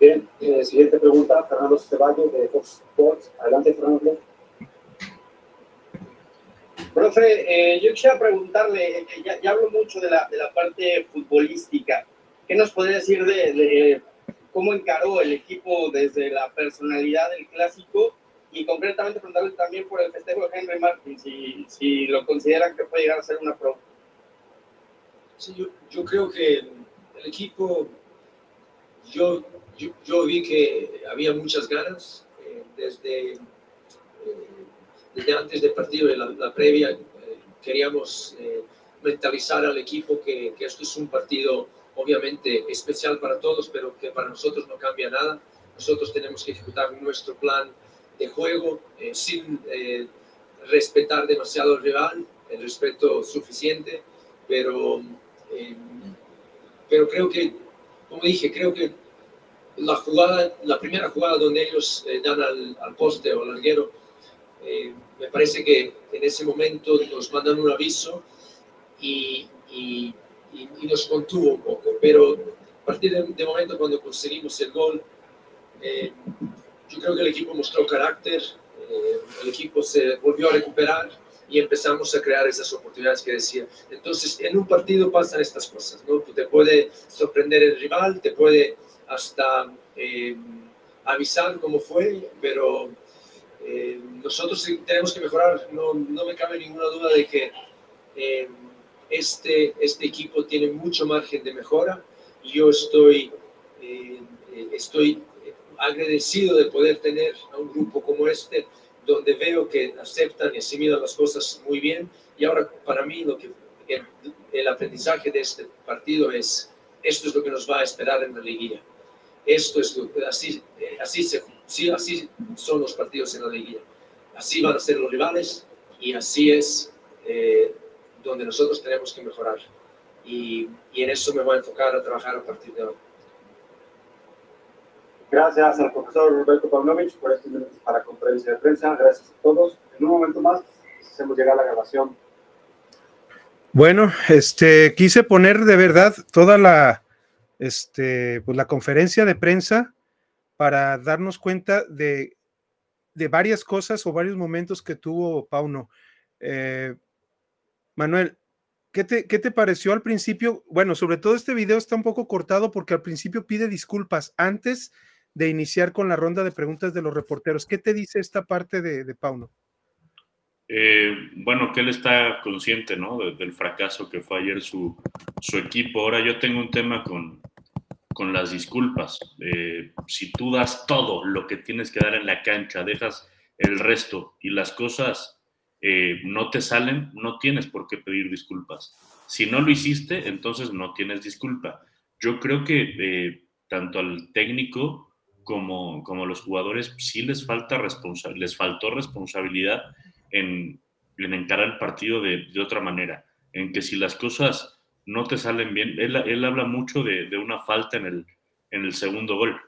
Bien, eh, siguiente pregunta, Fernando Ceballos de Fox Sports. Adelante, Fernando. Profe, eh, yo quisiera preguntarle, eh, ya, hablo mucho de la, de la parte futbolística. ¿Qué nos podría decir de, cómo encaró el equipo desde la personalidad del clásico? Y concretamente preguntarle también por el festejo de Henry Martin, si, si lo consideran que puede llegar a ser una pro. Sí, yo, yo creo que el equipo, yo, yo, yo, vi que había muchas ganas eh, desde desde antes del partido, de la, la previa, eh, queríamos eh, mentalizar al equipo que, que, esto es un partido obviamente especial para todos, pero que para nosotros no cambia nada. Nosotros tenemos que ejecutar nuestro plan de juego eh, sin eh, respetar demasiado al rival, el respeto suficiente, pero, eh, pero creo que, como dije, creo que la jugada, la primera jugada donde ellos dan al, al poste o al larguero, eh, me parece que en ese momento nos mandan un aviso y, y, y, y nos contuvo un poco, pero a partir de, de momento cuando conseguimos el gol, eh, yo creo que el equipo mostró carácter, eh, el equipo se volvió a recuperar y empezamos a crear esas oportunidades que decía. Entonces, en un partido pasan estas cosas, ¿no? Te puede sorprender el rival, te puede hasta eh, avisar cómo fue, pero eh, nosotros tenemos que mejorar, no, no, me cabe ninguna duda de que eh, este, este equipo tiene mucho margen de mejora yo estoy eh, estoy agradecido de poder tener a un grupo como este, donde veo que aceptan y asimilan las cosas muy bien. Y ahora para mí lo que, el, el aprendizaje de este partido es, esto es lo que nos va a esperar en la liguilla. Esto es lo que así, eh, así, se, sí, así son los partidos en la liguilla. Así van a ser los rivales y así es eh, donde nosotros tenemos que mejorar. Y, y en eso me voy a enfocar a trabajar a partir de hoy. Gracias al profesor Roberto Pavlovich por estos minutos para conferencia de prensa. Gracias a todos. En un momento más hacemos llegar la grabación. Bueno, este quise poner de verdad toda la este pues la conferencia de prensa para darnos cuenta de, varias cosas o varios momentos que tuvo Pauno. Eh, Manuel, ¿qué te, ¿qué te pareció al principio? Bueno, sobre todo este video está un poco cortado porque al principio pide disculpas antes de iniciar con la ronda de preguntas de los reporteros. ¿Qué te dice esta parte de, de Pauno? Eh, bueno, que él está consciente ¿no? De, del fracaso que fue ayer su, su, equipo. Ahora yo tengo un tema con, con las disculpas. Eh, si tú das todo lo que tienes que dar en la cancha, dejas el resto y las cosas eh, no te salen, no tienes por qué pedir disculpas. Si no lo hiciste, entonces no tienes disculpa. Yo creo que eh, tanto al técnico como, como a los jugadores sí les, falta responsa les faltó responsabilidad en, en encarar el partido de, de, otra manera, en que si las cosas no te salen bien, él, él habla mucho de, de, una falta en el, en el segundo gol.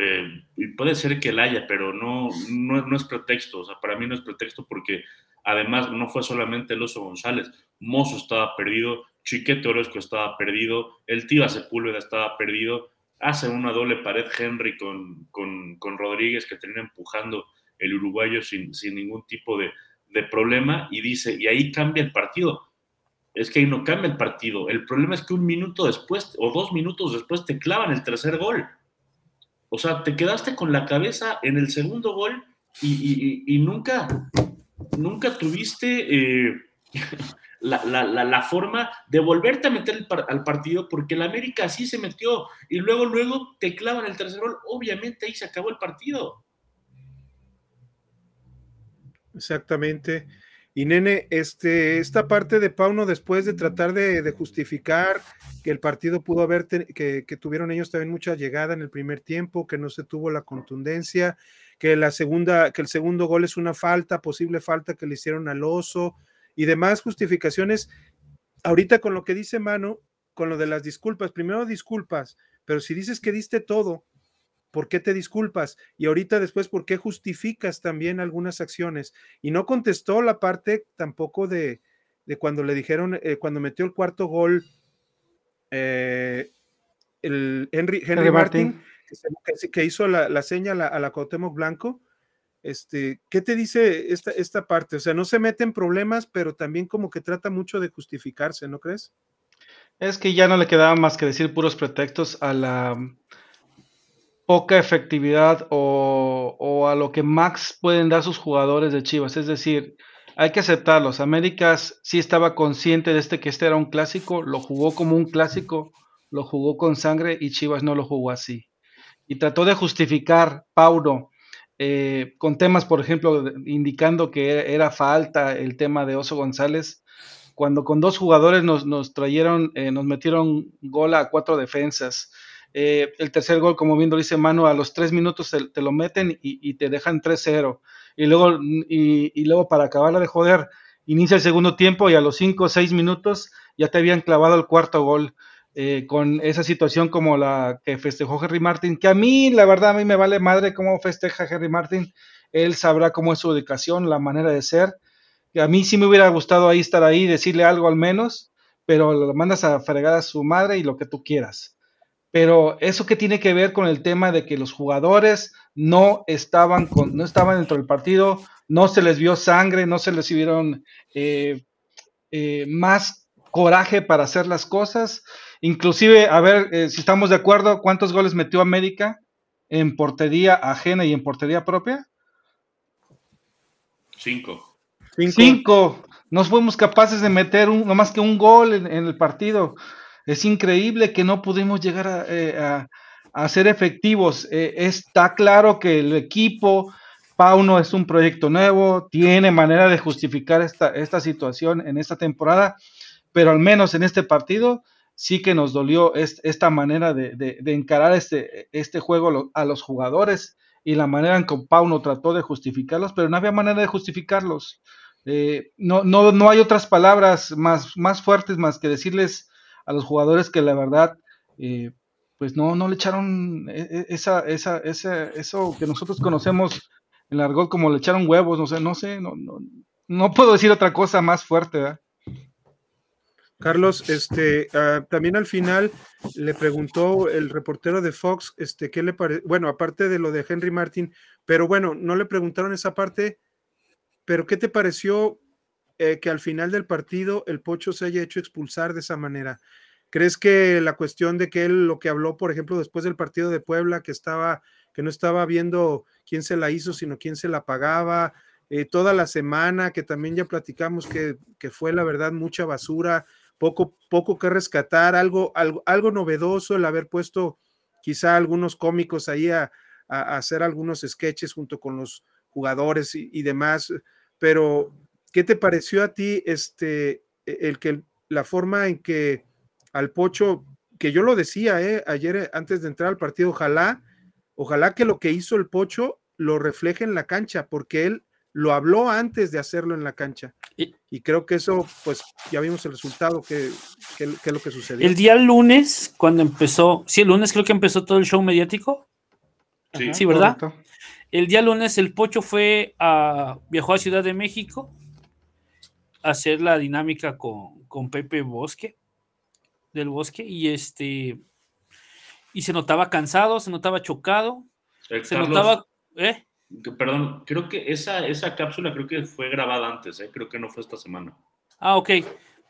Eh, y puede ser que la haya, pero no, no, no, es pretexto, o sea, para mí no es pretexto porque además no fue solamente el Oso González, Mozo estaba perdido, Chiquete Orozco estaba perdido, el Tiva Sepúlveda estaba perdido, hace una doble pared Henry con, con, con Rodríguez que termina empujando el uruguayo sin, sin ningún tipo de, de, problema y dice, y ahí cambia el partido. Es que ahí no cambia el partido. El problema es que un minuto después o dos minutos después te clavan el tercer gol. O sea, te quedaste con la cabeza en el segundo gol y, y, y nunca, nunca tuviste eh, la, la, la, forma de volverte a meter al partido porque el América así se metió y luego, luego te clavan el tercer gol. Obviamente ahí se acabó el partido. Exactamente. Y nene, este, esta parte de Pauno, después de tratar de, justificar que el partido pudo haber, que, que, tuvieron ellos también mucha llegada en el primer tiempo, que no se tuvo la contundencia, que la segunda, que el segundo gol es una falta, posible falta que le hicieron al oso y demás justificaciones. Ahorita con lo que dice Mano, con lo de las disculpas, primero disculpas, pero si dices que diste todo, ¿Por qué te disculpas? Y ahorita después, ¿por qué justificas también algunas acciones? Y no contestó la parte tampoco de, de cuando le dijeron, eh, cuando metió el cuarto gol, eh, el Henry, Henry, Henry Martin, Martin. Que, se, que, hizo la, la seña a la, a la Cuauhtémoc Blanco. Este, ¿Qué te dice esta, esta parte? O sea, no se mete en problemas, pero también como que trata mucho de justificarse, ¿no crees? Es que ya no le quedaba más que decir puros pretextos a la poca efectividad o, o, a lo que max pueden dar sus jugadores de Chivas. Es decir, hay que aceptarlos. Américas sí estaba consciente de este que este era un clásico, lo jugó como un clásico, lo jugó con sangre y Chivas no lo jugó así. Y trató de justificar Paulo eh, con temas, por ejemplo, indicando que era falta el tema de Oso González, cuando con dos jugadores nos, nos eh, nos metieron gol a cuatro defensas. Eh, el tercer gol, como bien lo dice Manu, a los tres minutos te, lo meten y, te dejan 3-0. Y luego, y, luego para acabarla de joder, inicia el segundo tiempo y a los cinco o seis minutos ya te habían clavado el cuarto gol. Eh, con esa situación como la que festejó Henry Martin, que a mí, la verdad, a mí me vale madre cómo festeja Henry Martin. Él sabrá cómo es su educación, la manera de ser. A mí sí me hubiera gustado ahí estar ahí, decirle algo al menos, pero lo mandas a fregar a su madre y lo que tú quieras pero eso que tiene que ver con el tema de que los jugadores no estaban, con, no estaban dentro del partido, no se les vio sangre, no se les vieron eh, eh, más coraje para hacer las cosas. Inclusive, a ver eh, si estamos de acuerdo, ¿cuántos goles metió América en portería ajena y en portería propia? Cinco. Cinco. Cinco. No fuimos capaces de meter un, no más que un gol en, en el partido. Es increíble que no pudimos llegar a, eh, ser efectivos. Eh, está claro que el equipo, Pauno es un proyecto nuevo, tiene manera de justificar esta, situación en esta temporada, pero al menos en este partido sí que nos dolió esta manera de, encarar este, este juego a los jugadores y la manera en que Pauno trató de justificarlos, pero no había manera de justificarlos. Eh, no, no, no hay otras palabras más, más fuertes más que decirles a los jugadores que la verdad, eh, pues no, no le echaron e, e, esa, esa, eso que nosotros conocemos en el argot como le echaron huevos, no sé, no sé, no, no, no puedo decir otra cosa más fuerte. ¿verdad? Carlos, este, ah, también al final le preguntó el reportero de Fox, este, qué le parece, bueno, aparte de lo de Henry Martin, pero bueno, no le preguntaron esa parte, pero ¿qué te pareció eh, que al final del partido el Pocho se haya hecho expulsar de esa manera? ¿Crees que la cuestión de que él lo que habló, por ejemplo, después del partido de Puebla, que estaba, que no estaba viendo quién se la hizo, sino quién se la pagaba, eh, toda la semana, que también ya platicamos que, que fue la verdad mucha basura, poco, poco que rescatar, algo, algo, algo novedoso el haber puesto quizá algunos cómicos ahí a, hacer algunos sketches junto con los jugadores y, demás, pero ¿qué te pareció a ti este, e, el que la forma en que al Pocho, que yo lo decía eh, ayer antes de entrar al partido, ojalá, ojalá que lo que hizo el Pocho lo refleje en la cancha, porque él lo habló antes de hacerlo en la cancha. Y, creo que eso, pues ya vimos el resultado, que, que, es lo que sucedió. El día lunes, cuando empezó, sí, el lunes creo que empezó todo el show mediático. Sí, ¿verdad? El día lunes el Pocho fue a, viajó a Ciudad de México hacer la dinámica con, con Pepe Bosque, del Bosque, y este, y se notaba cansado, se notaba chocado, se notaba, ¿eh? Perdón, creo que esa, esa cápsula creo que fue grabada antes, ¿eh? creo que no fue esta semana. Ah, ok.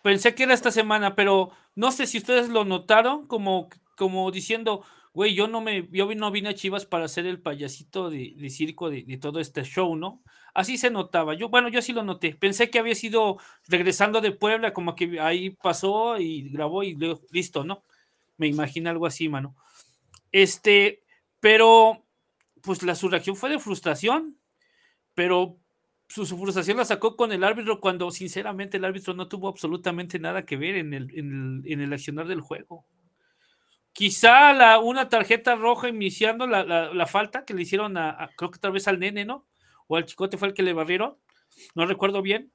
Pensé que era esta semana, pero no sé si ustedes lo notaron como, como diciendo, güey, yo no me, yo no vine a Chivas para ser el payasito de, circo de, todo este show, ¿no? Así se notaba. Yo, bueno, yo sí lo noté. Pensé que había sido regresando de Puebla, como que ahí pasó y grabó y listo, ¿no? Me imagino algo así, mano. Este, pero pues la su reacción fue de frustración, pero su, frustración la sacó con el árbitro cuando sinceramente el árbitro no tuvo absolutamente nada que ver en el, en el, accionar del juego. Quizá la, una tarjeta roja iniciando la, falta que le hicieron a, creo que tal vez al nene, ¿no? O al chicote fue el que le barrieron, no recuerdo bien.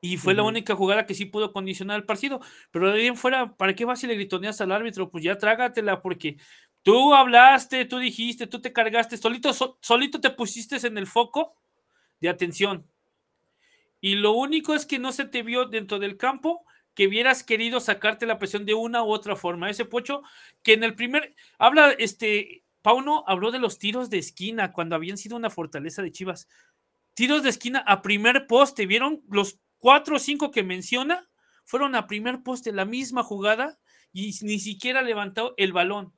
Y fue la única jugada que sí pudo condicionar el partido. Pero de ahí en fuera, ¿para qué vas y le gritoneas al árbitro? Pues ya trágatela, porque Tú hablaste, tú dijiste, tú te cargaste, solito, solito te pusiste en el foco de atención. Y lo único es que no se te vio dentro del campo que hubieras querido sacarte la presión de una u otra forma. Ese pocho que en el primer, habla, este, Pauno habló de los tiros de esquina cuando habían sido una fortaleza de Chivas. Tiros de esquina a primer poste, ¿vieron? Los cuatro o cinco que menciona fueron a primer poste, la misma jugada y ni siquiera levantó el balón.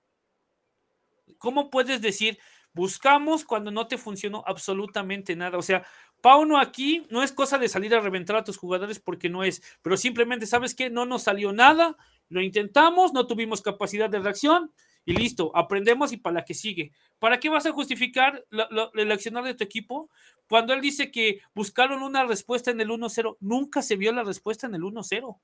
¿Cómo puedes decir, buscamos cuando no te funcionó absolutamente nada? O sea, Pauno aquí no es cosa de salir a reventar a tus jugadores porque no es, pero simplemente, ¿sabes qué? No nos salió nada, lo intentamos, no tuvimos capacidad de reacción y listo, aprendemos y para la que sigue. ¿Para qué vas a justificar el accionar de tu equipo? Cuando él dice que buscaron una respuesta en el 1-0, nunca se vio la respuesta en el 1-0.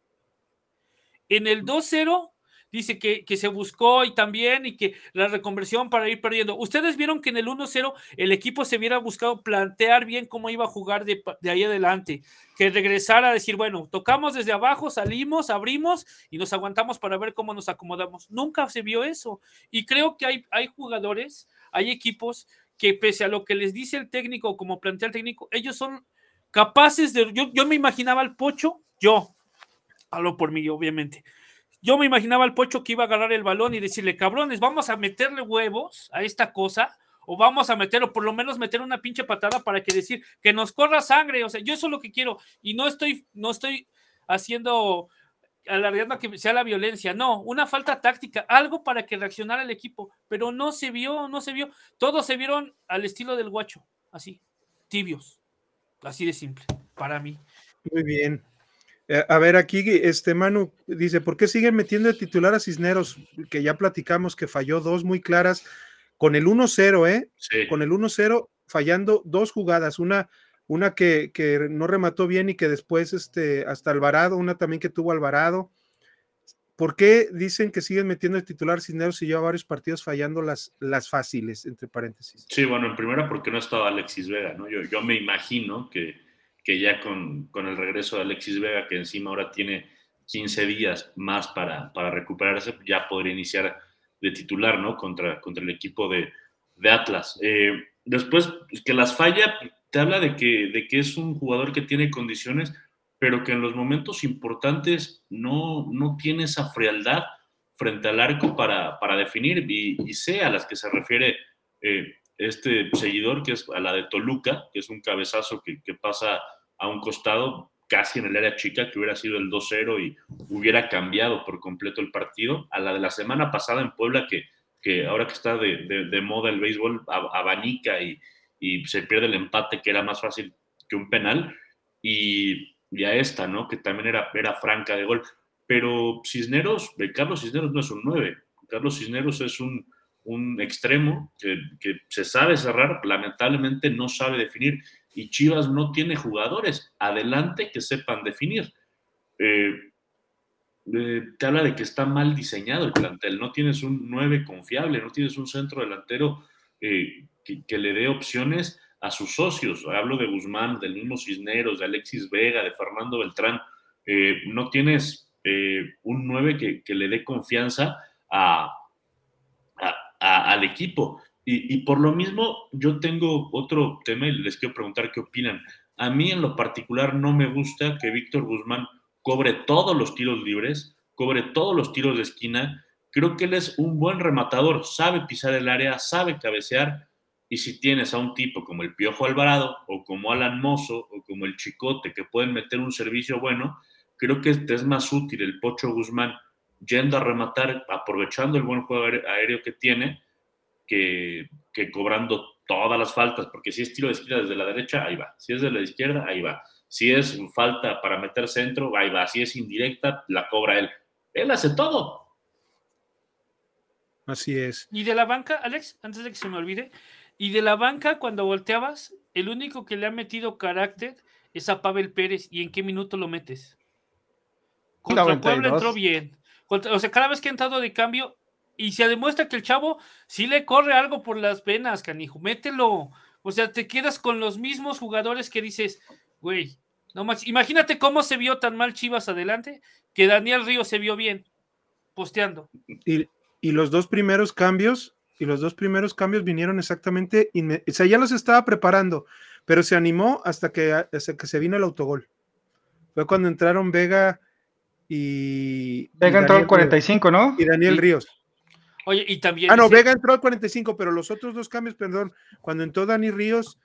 En el 2-0 dice que, se buscó y también y que la reconversión para ir perdiendo. Ustedes vieron que en el 1-0 el equipo se hubiera buscado plantear bien cómo iba a jugar de, ahí adelante, que regresara a decir, bueno, tocamos desde abajo, salimos, abrimos y nos aguantamos para ver cómo nos acomodamos. Nunca se vio eso. Y creo que hay, hay jugadores, hay equipos que pese a lo que les dice el técnico, como plantea el técnico, ellos son capaces de, yo, yo me imaginaba al pocho, yo, hablo por mí, obviamente yo me imaginaba al Pocho que iba a agarrar el balón y decirle, cabrones, vamos a meterle huevos a esta cosa, o vamos a meter, o por lo menos meter una pinche patada para que decir que nos corra sangre. O sea, yo eso es lo que quiero. Y no estoy, no estoy haciendo, alardeando que sea la violencia. No, una falta táctica, algo para que reaccionara el equipo. Pero no se vio, no se vio. Todos se vieron al estilo del guacho, así, tibios. Así de simple, para mí. Muy bien. Eh, a ver, aquí este Manu dice, ¿por qué siguen metiendo de titular a Cisneros? Que ya platicamos que falló dos muy claras con el 1-0, ¿eh? Con el 1-0 fallando dos jugadas, una, una que, que, no remató bien y que después este, hasta Alvarado, una también que tuvo Alvarado. ¿Por qué dicen que siguen metiendo el titular Cisneros y lleva varios partidos fallando las, las fáciles, entre paréntesis? Sí, bueno, en primera porque no estaba Alexis Vega, ¿no? Yo, yo me imagino que, que ya con, con, el regreso de Alexis Vega, que encima ahora tiene 15 días más para, para recuperarse, ya podría iniciar de titular, ¿no? Contra, contra el equipo de, de Atlas. Eh, después, que las falla, te habla de que, de que es un jugador que tiene condiciones pero que en los momentos importantes no, no tiene esa frialdad frente al arco para, para definir y, y, sé a las que se refiere eh, este seguidor, que es a la de Toluca, que es un cabezazo que, pasa a un costado casi en el área chica, que hubiera sido el 2-0 y hubiera cambiado por completo el partido, a la de la semana pasada en Puebla, que, que ahora que está de, de, moda el béisbol, abanica y, y se pierde el empate, que era más fácil que un penal, y y a esta, ¿no? Que también era, era franca de gol. Pero Cisneros, Carlos Cisneros no es un 9. Carlos Cisneros es un, un extremo que, se sabe cerrar, lamentablemente no sabe definir. Y Chivas no tiene jugadores adelante que sepan definir. Eh, eh, te habla de que está mal diseñado el plantel. No tienes un 9 confiable, no tienes un centro delantero eh, que, le dé opciones a sus socios. Hablo de Guzmán, del mismo Cisneros, de Alexis Vega, de Fernando Beltrán. No tienes un 9 que, que, le dé confianza a, al equipo. Y, por lo mismo, yo tengo otro tema y les quiero preguntar qué opinan. A mí en lo particular no me gusta que Víctor Guzmán cobre todos los tiros libres, cobre todos los tiros de esquina. Creo que él es un buen rematador, sabe pisar el área, sabe cabecear, y si tienes a un tipo como el Piojo Alvarado o como Alan Mozo o como el Chicote que pueden meter un servicio bueno, creo que te es más útil el Pocho Guzmán yendo a rematar, aprovechando el buen juego aéreo que tiene, que, que cobrando todas las faltas, porque si es tiro de esquina desde la derecha, ahí va. Si es de la izquierda, ahí va. Si es falta para meter centro, ahí va. Si es indirecta, la cobra él. Él hace todo. Así es. Y de la banca, Alex, antes de que se me olvide, y de la banca, cuando volteabas, el único que le ha metido carácter es a Pavel Pérez. ¿Y en qué minuto lo metes? Contra 92. Puebla entró bien. O sea, cada vez que ha entrado de cambio y se demuestra que el chavo sí le corre algo por las venas, canijo. Mételo. O sea, te quedas con los mismos jugadores que dices, güey, no más. Imagínate cómo se vio tan mal Chivas adelante que Daniel Río se vio bien posteando. Y, y los dos primeros cambios y los dos primeros cambios vinieron exactamente, o sea, ya los estaba preparando, pero se animó hasta que, hasta que se vino el autogol. Fue cuando entraron Vega y... Vega y entró al 45, ¿no? Y Daniel y, Ríos. Oye, y también... Ah, no. Vega entró al 45, pero los otros dos cambios, perdón, cuando entró Dani Ríos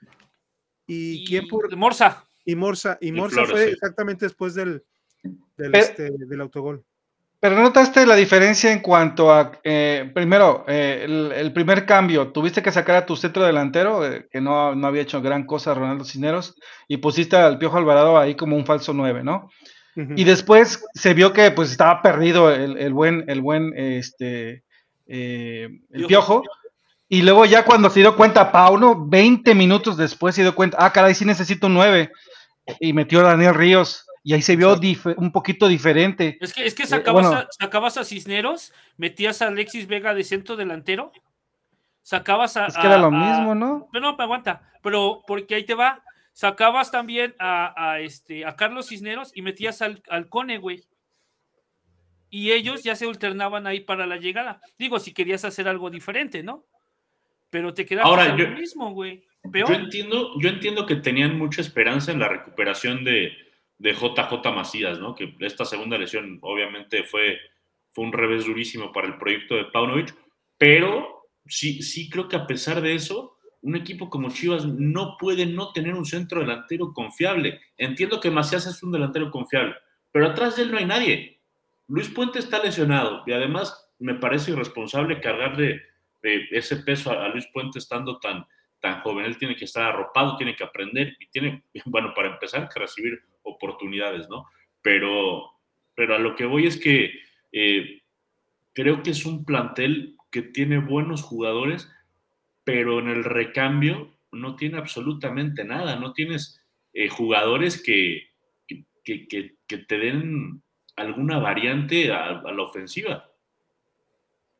y, y quién por... Morsa. Y Morsa, y Morsa Flores, fue sí. exactamente después del, del, pero, este, del autogol. Pero notaste la diferencia en cuanto a, eh, primero, eh, el, el, primer cambio, tuviste que sacar a tu centro delantero, eh, que no, no, había hecho gran cosa Ronaldo Cisneros, y pusiste al Piojo Alvarado ahí como un falso 9, ¿no? Uh -huh. Y después se vio que pues estaba perdido el, el buen, el buen, este, el Piojo. Y luego ya cuando se dio cuenta Pauno, 20 minutos después se dio cuenta, ah, caray, sí necesito un 9. Y metió a Daniel Ríos y ahí se vio un poquito diferente. Es que, es que sacabas, eh, bueno. a, sacabas, a, Cisneros, metías a Alexis Vega de centro delantero, sacabas a. Es que era lo a, mismo, ¿no? Pero no, me aguanta, pero porque ahí te va. Sacabas también a, este, a Carlos Cisneros y metías al, al Cone, güey. Y ellos ya se alternaban ahí para la llegada. Digo, si querías hacer algo diferente, ¿no? Pero te quedas Ahora, yo, lo mismo, güey. Yo entiendo, yo entiendo que tenían mucha esperanza en la recuperación de, de JJ Macías, ¿no? Que esta segunda lesión obviamente fue, fue un revés durísimo para el proyecto de Paunovic, pero sí, sí creo que a pesar de eso, un equipo como Chivas no puede no tener un centro delantero confiable. Entiendo que Macías es un delantero confiable, pero atrás de él no hay nadie. Luis Puente está lesionado y además me parece irresponsable cargarle eh, ese peso a, Luis Puente estando tan, tan joven. Él tiene que estar arropado, tiene que aprender y tiene, bueno, para empezar, que recibir oportunidades, ¿no? pero, pero a lo que voy es que eh, creo que es un plantel que tiene buenos jugadores, pero en el recambio no tiene absolutamente nada, no tienes eh, jugadores que, que, te den alguna variante a, la ofensiva.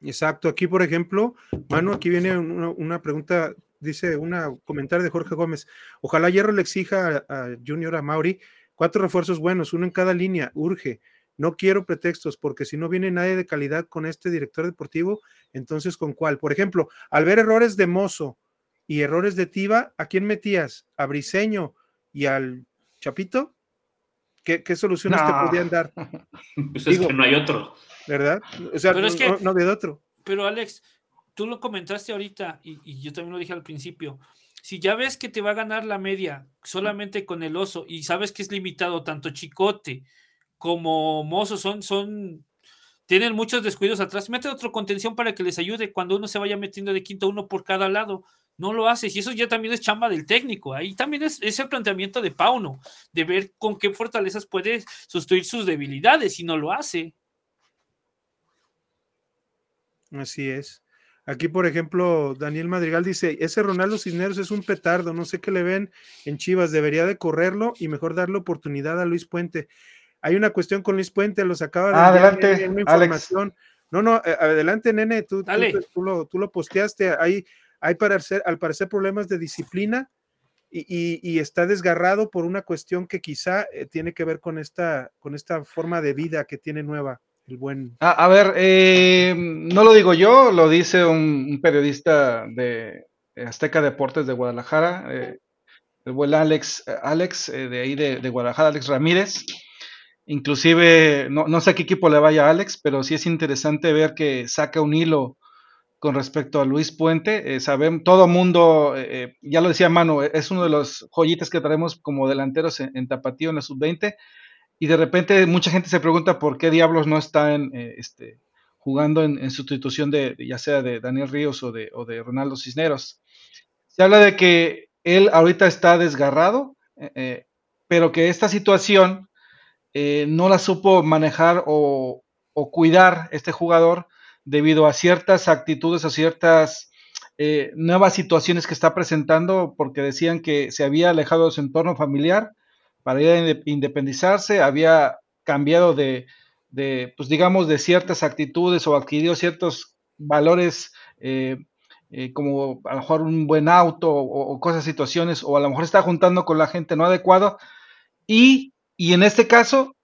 Exacto, aquí por ejemplo, Manu, aquí viene una, una pregunta, dice un comentario de Jorge Gómez, ojalá Hierro le exija a, a Junior a Mauri cuatro refuerzos buenos, uno en cada línea, urge. No quiero pretextos, porque si no viene nadie de calidad con este director deportivo, entonces ¿con cuál? Por ejemplo, al ver errores de Mozo y errores de Tiva, ¿a quién metías? ¿A Briseño y al Chapito? ¿Qué, qué soluciones no. te podían dar? Pues Digo, es que no hay otro. ¿Verdad? O sea, pero no, es que, no, no había otro. Pero Alex, tú lo comentaste ahorita y, y yo también lo dije al principio si ya ves que te va a ganar la media solamente con el oso y sabes que es limitado, tanto Chicote como Mozo son, son, tienen muchos descuidos atrás, mete otro contención para que les ayude cuando uno se vaya metiendo de quinto uno por cada lado. No lo haces y eso ya también es chamba del técnico. Ahí también es, es el planteamiento de Pauno, de ver con qué fortalezas puede sustituir sus debilidades y no lo hace. Así es. Aquí, por ejemplo, Daniel Madrigal dice, ese Ronaldo Cisneros es un petardo, no sé qué le ven en Chivas, debería de correrlo y mejor darle oportunidad a Luis Puente. Hay una cuestión con Luis Puente, los acaba de ah, adelante, una información. Alex. No, no, eh, adelante, nene, tú, tú, tú, lo, tú, lo, posteaste. Hay, hay parecer, al parecer problemas de disciplina y, y, y, está desgarrado por una cuestión que quizá eh, tiene que ver con esta, con esta forma de vida que tiene nueva el buen. A, a ver, eh, no lo digo yo, lo dice un, un periodista de Azteca Deportes de Guadalajara, eh, el buen Alex, Alex eh, de ahí de, de, Guadalajara, Alex Ramírez. Inclusive, no, no, sé a qué equipo le vaya Alex, pero sí es interesante ver que saca un hilo con respecto a Luis Puente. Eh, sabemos, todo mundo, eh, ya lo decía Manu, es uno de los joyitas que traemos como delanteros en, en Tapatío en la sub-20 y de repente mucha gente se pregunta por qué diablos no está en, eh, este, jugando en, sustitución de, ya sea de Daniel Ríos o de, o de, Ronaldo Cisneros. Se habla de que él ahorita está desgarrado, eh, eh pero que esta situación eh, no la supo manejar o, o, cuidar este jugador debido a ciertas actitudes o ciertas eh, nuevas situaciones que está presentando, porque decían que se había alejado de su entorno familiar para ir a independizarse, había cambiado de, de, pues digamos, de ciertas actitudes o adquirido ciertos valores eh, como a lo mejor un buen auto o, o, cosas, situaciones, o a lo mejor está juntando con la gente no adecuada. Y, y en este caso,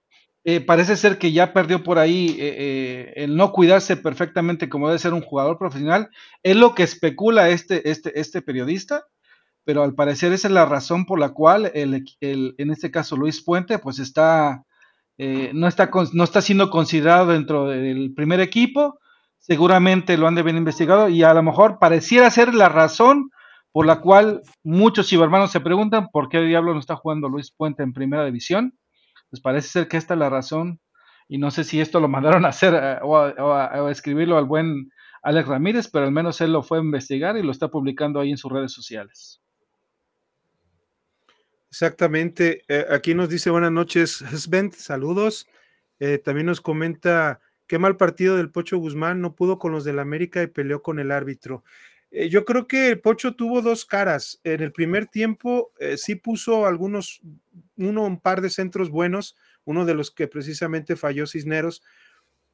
eh, parece ser que ya perdió por ahí eh, el no cuidarse perfectamente como debe ser un jugador profesional. Es lo que especula este, este, este periodista pero al parecer esa es la razón por la cual el, en este caso Luis Puente pues está, eh, no, está no está siendo considerado dentro del primer equipo, seguramente lo han de bien investigado y a lo mejor pareciera ser la razón por la cual muchos cibermanos se preguntan por qué diablo no está jugando Luis Puente en primera división, pues parece ser que esta es la razón y no sé si esto lo mandaron a hacer eh, o, a, escribirlo al buen Alex Ramírez, pero al menos él lo fue a investigar y lo está publicando ahí en sus redes sociales. Exactamente. Eh, aquí nos dice buenas noches, Sven, saludos. Eh, también nos comenta qué mal partido del Pocho Guzmán, no pudo con los del América y peleó con el árbitro. Eh, yo creo que el Pocho tuvo dos caras. En el primer tiempo eh, sí puso algunos, uno, un par de centros buenos, uno de los que precisamente falló Cisneros,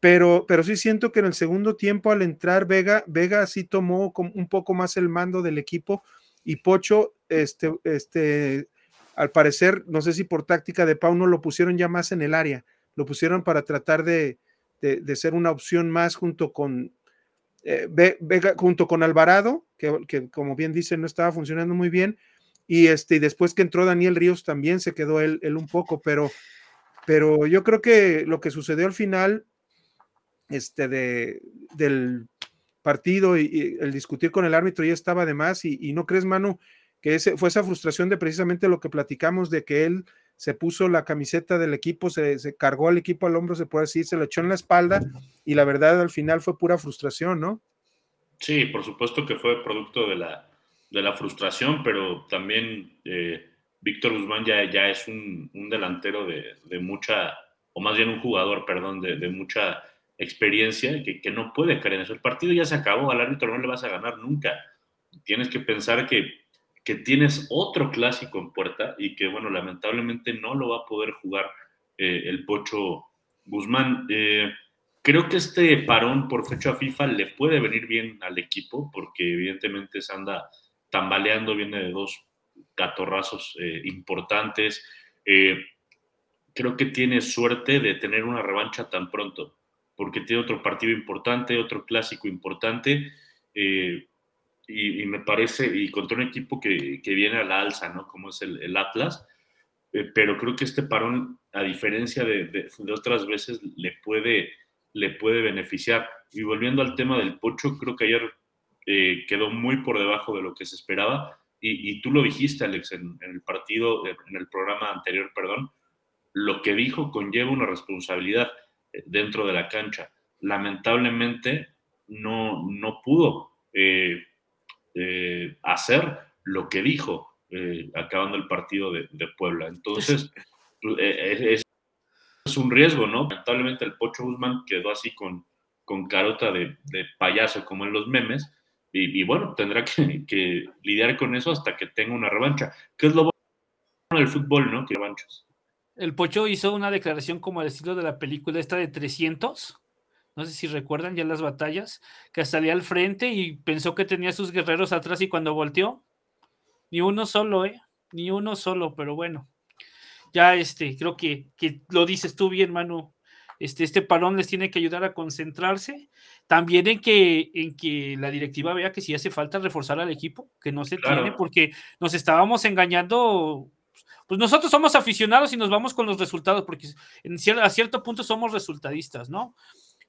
pero, pero sí siento que en el segundo tiempo al entrar Vega, Vega sí tomó un poco más el mando del equipo y Pocho, este, este, al parecer, no sé si por táctica de Pau no lo pusieron ya más en el área, lo pusieron para tratar de, de, de ser una opción más junto con eh, junto con Alvarado, que, que, como bien dice, no estaba funcionando muy bien, y este, después que entró Daniel Ríos también se quedó él, él un poco, pero, pero yo creo que lo que sucedió al final este, de, del partido y, y, el discutir con el árbitro ya estaba de más, y, y no crees, Manu, que ese, fue esa frustración de precisamente lo que platicamos, de que él se puso la camiseta del equipo, se, se, cargó al equipo al hombro, se puede decir, se lo echó en la espalda y la verdad al final fue pura frustración, ¿no? Sí, por supuesto que fue producto de la, de la frustración, pero también eh, Víctor Guzmán ya, ya es un, un delantero de, de, mucha o más bien un jugador, perdón, de, de mucha experiencia que, que, no puede caer en eso. El partido ya se acabó, al árbitro no le vas a ganar nunca. Tienes que pensar que, que tienes otro clásico en puerta y que, bueno, lamentablemente no lo va a poder jugar eh, el Pocho Guzmán. Eh, creo que este parón por fecha FIFA le puede venir bien al equipo porque evidentemente se anda tambaleando, viene de dos catorrazos eh, importantes. creo que tiene suerte de tener una revancha tan pronto porque tiene otro partido importante, otro clásico importante, y, me parece, y contra un equipo que, que, viene a la alza, ¿no? Como es el, Atlas, eh, pero creo que este parón, a diferencia de, de, otras veces, le puede, le puede beneficiar. Y volviendo al tema del Pocho, creo que ayer eh, quedó muy por debajo de lo que se esperaba, y, y tú lo dijiste, Alex, en, el partido, en el programa anterior, perdón, lo que dijo conlleva una responsabilidad dentro de la cancha. Lamentablemente no, no pudo eh, eh, hacer lo que dijo eh, acabando el partido de, de Puebla. Entonces, es, es, un riesgo, ¿no? Lamentablemente el Pocho Guzmán quedó así con, con carota de, de payaso como en los memes. Y, y bueno, tendrá que, que, lidiar con eso hasta que tenga una revancha. ¿Qué es lo bueno del fútbol, no? Que revanchas el Pocho hizo una declaración como al estilo de la película esta de 300, no sé si recuerdan ya las batallas, que salía al frente y pensó que tenía sus guerreros atrás y cuando volteó, ni uno solo, ¿eh? Ni uno solo, pero bueno, ya este, creo que, que lo dices tú bien, Manu. Este, este parón les tiene que ayudar a concentrarse, también en que, en que la directiva vea que si hace falta reforzar al equipo, que no se claro. tiene, porque nos estábamos engañando pues nosotros somos aficionados y nos vamos con los resultados, porque en cier a cierto punto somos resultadistas, ¿no?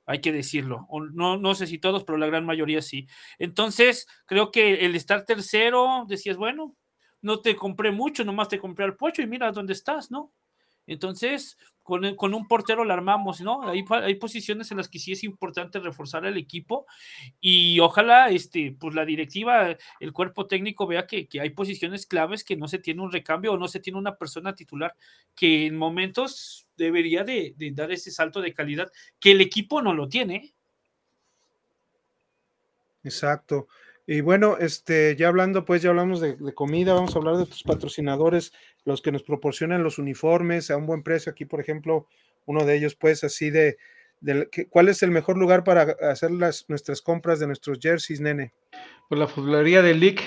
Hay que decirlo. No, no sé si todos, pero la gran mayoría sí. Entonces, creo que el estar tercero, decías, bueno, no te compré mucho, nomás te compré al pocho y mira dónde estás, ¿no? Entonces, con, con, un portero la armamos, ¿no? Hay, hay, posiciones en las que sí es importante reforzar el equipo y ojalá, este, pues la directiva, el cuerpo técnico vea que, que, hay posiciones claves que no se tiene un recambio o no se tiene una persona titular que en momentos debería de, de dar ese salto de calidad que el equipo no lo tiene. Exacto. Y bueno, este, ya hablando, pues ya hablamos de, comida, vamos a hablar de tus patrocinadores, los que nos proporcionan los uniformes a un buen precio. Aquí, por ejemplo, uno de ellos, pues así de, de ¿cuál es el mejor lugar para hacer las, nuestras compras de nuestros jerseys, nene? Pues la futbolería de LIC.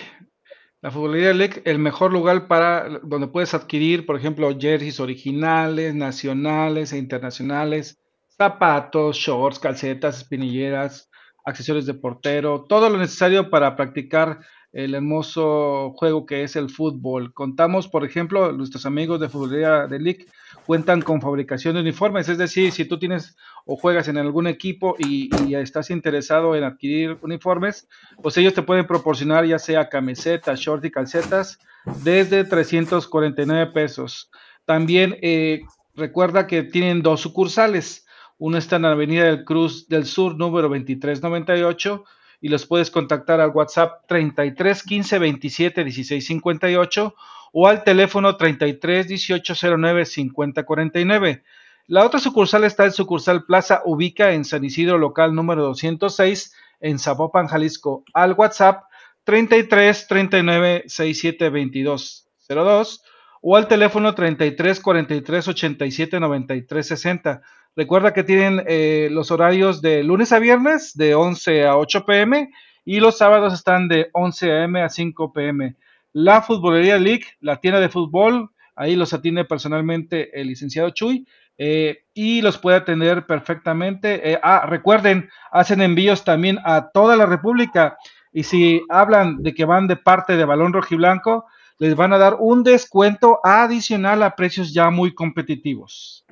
La futbolería de LIC, el mejor lugar para donde puedes adquirir, por ejemplo, jerseys originales, nacionales e internacionales, zapatos, shorts, calcetas, espinilleras, accesorios de portero, todo lo necesario para practicar el hermoso juego que es el fútbol. Contamos, por ejemplo, nuestros amigos de Futbolería de League cuentan con fabricación de uniformes, es decir, si tú tienes o juegas en algún equipo y, estás interesado en adquirir uniformes, pues ellos te pueden proporcionar ya sea camisetas, short y calcetas desde 349 pesos. También eh, recuerda que tienen dos sucursales uno está en la Avenida del Cruz del Sur, número 2398, y los puedes contactar al WhatsApp 33 15 27 16 58 o al teléfono 33 18 09 50 49. La otra sucursal está en sucursal Plaza Ubica en San Isidro, local número 206, en Zapopan, Jalisco, al WhatsApp 33 39 67 22 02 o al teléfono 33 43 87 93 60. Recuerda que tienen eh, los horarios de lunes a viernes de 11 a 8 pm y los sábados están de 11 am a 5 pm. La Futbolería League, la tienda de fútbol, ahí los atiende personalmente el licenciado Chuy eh, y los puede atender perfectamente. Eh, ah, recuerden, hacen envíos también a toda la República y si hablan de que van de parte de Balón Rojiblanco, les van a dar un descuento adicional a precios ya muy competitivos.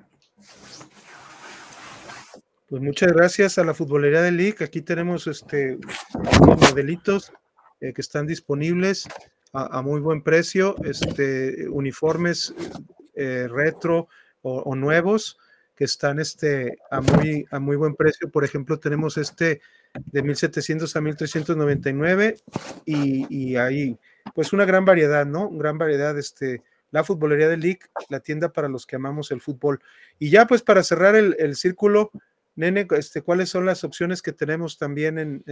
Pues muchas gracias a la Futbolería de League. Aquí tenemos este unos modelitos eh, que están disponibles a, muy buen precio, este uniformes eh, retro o, nuevos que están este a muy a muy buen precio. Por ejemplo, tenemos este de 1700 a 1399 y, y ahí pues una gran variedad, ¿no? Gran variedad este la Futbolería de League, la tienda para los que amamos el fútbol. Y ya pues para cerrar el, el círculo, Nene, este, ¿cuáles son las opciones que tenemos también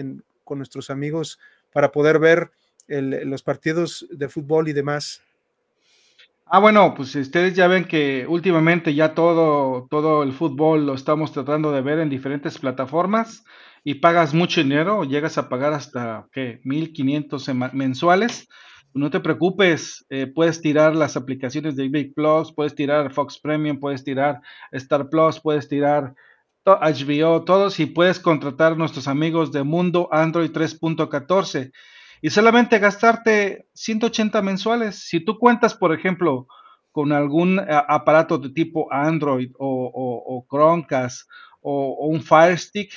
con nuestros amigos para poder ver los partidos de fútbol y demás? Ah, bueno, pues ustedes ya ven que últimamente ya todo, todo el fútbol lo estamos tratando de ver en diferentes plataformas y pagas mucho dinero, llegas a pagar hasta, ¿qué? 1.500 mensuales. No te preocupes, eh, puedes tirar las aplicaciones de Big Plus, puedes tirar Fox Premium, puedes tirar Star Plus, puedes tirar HBO, todos y puedes contratar a nuestros amigos de Mundo Android 3.14 y solamente gastarte 180 mensuales. Si tú cuentas, por ejemplo, con algún eh, aparato de tipo Android o, o, Chromecast o, o, un Fire Stick,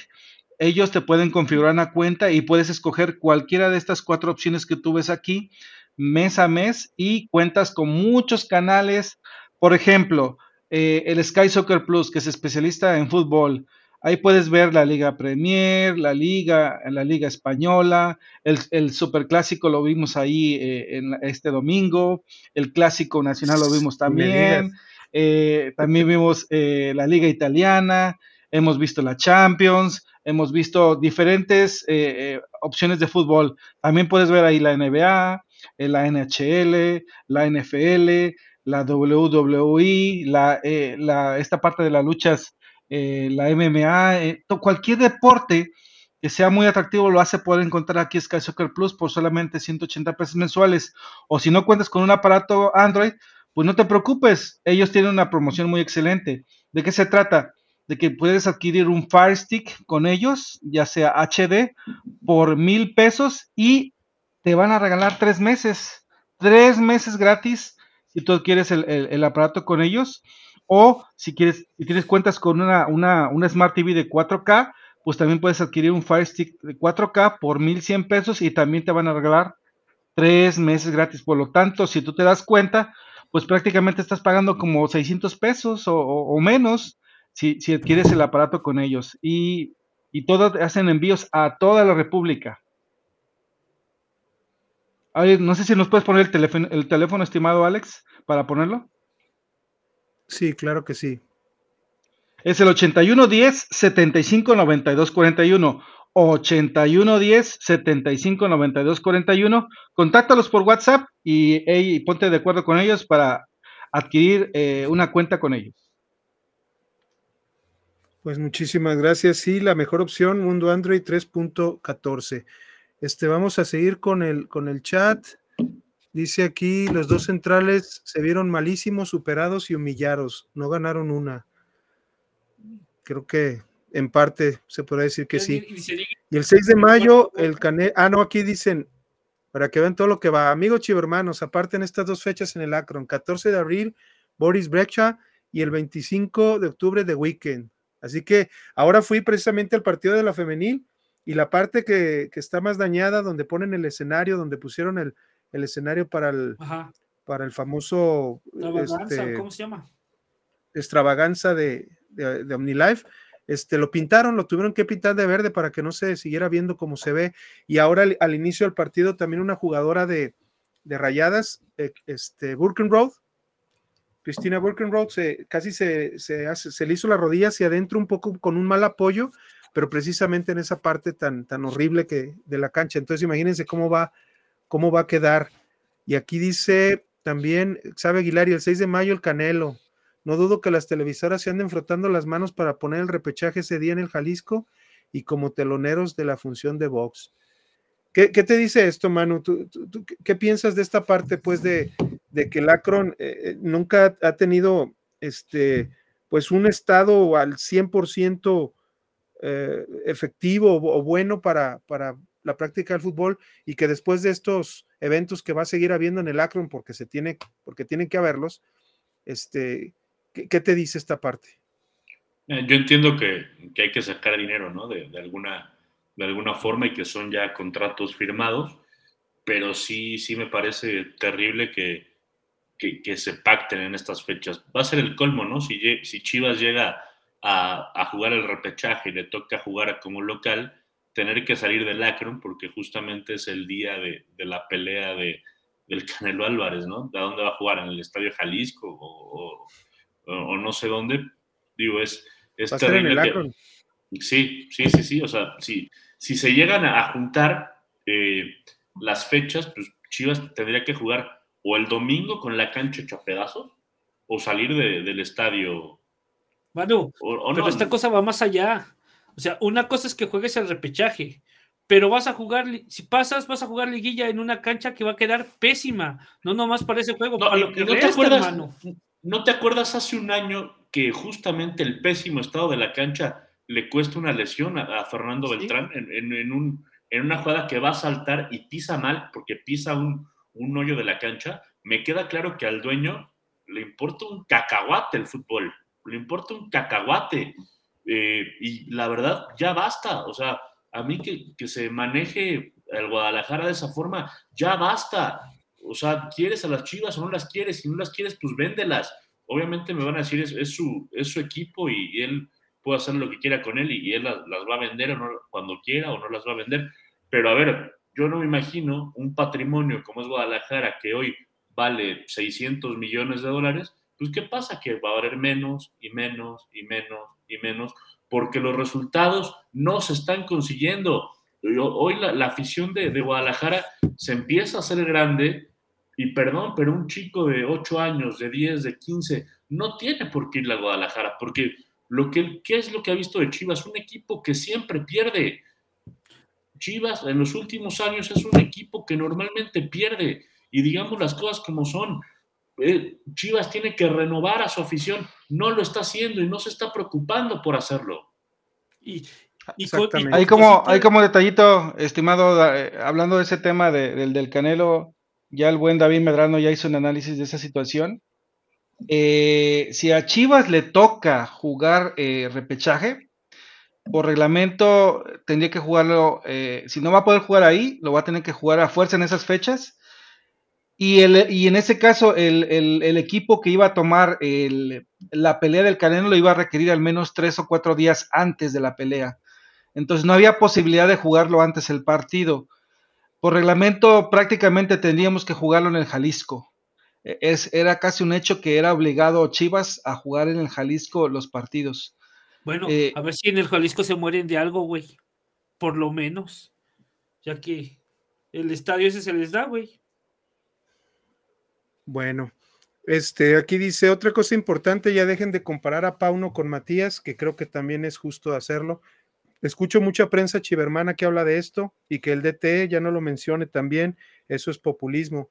ellos te pueden configurar una cuenta y puedes escoger cualquiera de estas cuatro opciones que tú ves aquí mes a mes y cuentas con muchos canales. Por ejemplo, eh, el Sky Soccer Plus, que es especialista en fútbol. Ahí puedes ver la Liga Premier, la Liga, la Liga Española, el, el Superclásico lo vimos ahí eh, en este domingo, el Clásico Nacional lo vimos también, eh, también vimos la Liga Italiana, hemos visto la Champions, hemos visto diferentes opciones de fútbol. También puedes ver ahí la NBA, la NHL, la NFL, la WWE, la, eh, la, esta parte de las luchas, eh, la MMA, eh, cualquier deporte que sea muy atractivo lo hace poder encontrar aquí Sky Soccer Plus por solamente 180 pesos mensuales. O si no cuentas con un aparato Android, pues no te preocupes, ellos tienen una promoción muy excelente. ¿De qué se trata? De que puedes adquirir un Fire Stick con ellos, ya sea HD, por mil pesos y te van a regalar tres meses, tres meses gratis si tú adquieres el, el, aparato con ellos, o si quieres, si tienes cuentas con una, una, una, Smart TV de 4K, pues también puedes adquirir un Fire Stick de 4K por 1100 pesos y también te van a regalar tres meses gratis. Por lo tanto, si tú te das cuenta, pues prácticamente estás pagando como 600 pesos o, o, menos si, si, adquieres el aparato con ellos. Y, y todos hacen envíos a toda la República. Ay, no sé si nos puedes poner el teléfono, el teléfono, estimado Alex, para ponerlo. Sí, claro que sí. Es el 8110 75 92 41. 8110 75 92 41. Contáctalos por WhatsApp y, y, ponte de acuerdo con ellos para adquirir eh, una cuenta con ellos. Pues muchísimas gracias. Sí, la mejor opción, Mundo Android 3.14. Este, vamos a seguir con el, con el chat. Dice aquí, los dos centrales se vieron malísimos, superados y humillados. No ganaron una. Creo que en parte se podrá decir que sí. Y el 6 de mayo, el Cane... Ah, no, aquí dicen, para que vean todo lo que va. Amigos chivermanos, aparte en estas dos fechas en el Akron, 14 de abril, Boris Brecha y el 25 de octubre de Weekend. Así que ahora fui precisamente al partido de la femenil y la parte que, que, está más dañada, donde ponen el escenario, donde pusieron el, el escenario para el, Ajá. para el famoso este, ¿cómo se llama? extravaganza de, de, de, OmniLife, este, lo pintaron, lo tuvieron que pintar de verde para que no se siguiera viendo como se ve. Y ahora al, al inicio del partido también una jugadora de, de rayadas, eh, este, Burkenroad, Cristina Burkenroad, se, casi se, se, hace, se le hizo la rodilla hacia adentro un poco con un mal apoyo pero precisamente en esa parte tan, tan horrible que de la cancha. Entonces imagínense cómo va, cómo va a quedar. Y aquí dice también, sabe Aguilar, y el 6 de mayo el Canelo. No dudo que las televisoras se anden frotando las manos para poner el repechaje ese día en el Jalisco y como teloneros de la función de box. ¿Qué, te dice esto, Manu? ¿Tú, tú, tú, qué piensas de esta parte, pues, de, de que el Akron eh, nunca ha tenido, este, pues, un estado al 100% eh, efectivo o, bueno para, para, la práctica del fútbol y que después de estos eventos que va a seguir habiendo en el Akron porque se tiene, porque tienen que haberlos, este, ¿qué, te dice esta parte? Eh, yo entiendo que, que, hay que sacar dinero, ¿no? De, de, alguna, de alguna forma y que son ya contratos firmados, pero sí, sí me parece terrible que, que, que se pacten en estas fechas. Va a ser el colmo, ¿no? Si, si Chivas llega a, a, jugar el repechaje y le toca jugar como local, tener que salir del Akron porque justamente es el día de, de la pelea de, del Canelo Álvarez, ¿no? ¿A dónde va a jugar? ¿En el Estadio Jalisco o, o, o no sé dónde? Digo, es, es terrible. Que- sí, sí, sí, sí. O sea, si, si se llegan a juntar eh, las fechas, pues Chivas tendría que jugar o el domingo con la cancha hecha pedazos o salir de- del estadio. Manu, O, o pero no, esta cosa va más allá. O sea, una cosa es que juegues el repechaje, pero vas a jugar, si pasas, vas a jugar liguilla en una cancha que va a quedar pésima. No nomás para ese juego, No, lo que te acuerdas. ¿No te acuerdas hace un año que justamente el pésimo estado de la cancha le cuesta una lesión a, a Fernando Sí. Beltrán en, en- en un, en una jugada que va a saltar y pisa mal porque pisa un, un hoyo de la cancha? Me queda claro que al dueño le importa un cacahuate el fútbol, le importa un cacahuate. Eh, y la verdad, ya basta. O sea, a mí que, que se maneje el Guadalajara de esa forma, ya basta. O sea, ¿quieres a las chivas o no las quieres? Si no las quieres, pues véndelas. Obviamente me van a decir, es, su, es su equipo y, y él puede hacer lo que quiera con él y, y él las, las va a vender o no, cuando quiera o no las va a vender. Pero a ver, yo no me imagino un patrimonio como es Guadalajara que hoy vale 600 millones de dólares, pues ¿qué pasa? Que va a valer menos y menos y menos y menos porque los resultados no se están consiguiendo. Hoy la, afición de, de Guadalajara se empieza a hacer grande y perdón, pero un chico de 8 años, de 10, de 15, no tiene por qué ir a Guadalajara, porque lo que, ¿qué es lo que ha visto de Chivas? Un equipo que siempre pierde. Chivas en los últimos años es un equipo que normalmente pierde. Y digamos las cosas como son. Eh, Chivas tiene que renovar a su afición. No lo está haciendo y no se está preocupando por hacerlo. Y, Exactamente. Hay como, hay como detallito, estimado, eh, hablando de ese tema de- del, del Canelo, ya el buen David Medrano ya hizo un análisis de esa situación. Eh, si a Chivas le toca jugar eh, repechaje, por reglamento tendría que jugarlo, eh, si no va a poder jugar ahí, lo va a tener que jugar a fuerza en esas fechas. Y, el, y en ese caso, el, el- el equipo que iba a tomar el- la pelea del Canelo lo iba a requerir al menos tres o cuatro días antes de la pelea. Entonces no había posibilidad de jugarlo antes el partido. Por reglamento prácticamente tendríamos que jugarlo en el Jalisco. E- Es, era casi un hecho que era obligado Chivas a jugar en el Jalisco los partidos. Bueno, Eh, a ver si en el Jalisco se mueren de algo, güey. Por lo menos. Ya que el estadio ese se les da, güey. Bueno, este, aquí dice otra cosa importante, ya dejen de comparar a Pauno con Matías, que creo que también es justo hacerlo. Escucho mucha prensa chivermana que habla de esto y que el DT ya no lo mencione también, eso es populismo.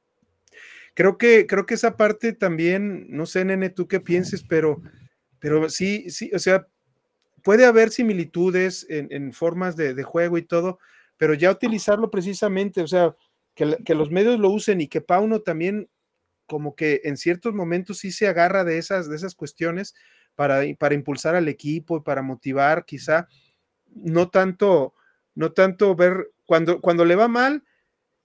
Creo que, creo que esa parte también, no sé, nene, tú qué pienses, pero, pero sí, sí, o sea, puede haber similitudes en, formas de, de juego y todo, pero ya utilizarlo precisamente, o sea, que, que los medios lo usen y que Pauno también como que en ciertos momentos sí se agarra de esas, de esas cuestiones para, para impulsar al equipo y para motivar, quizá, no tanto, no tanto ver, cuando, cuando le va mal,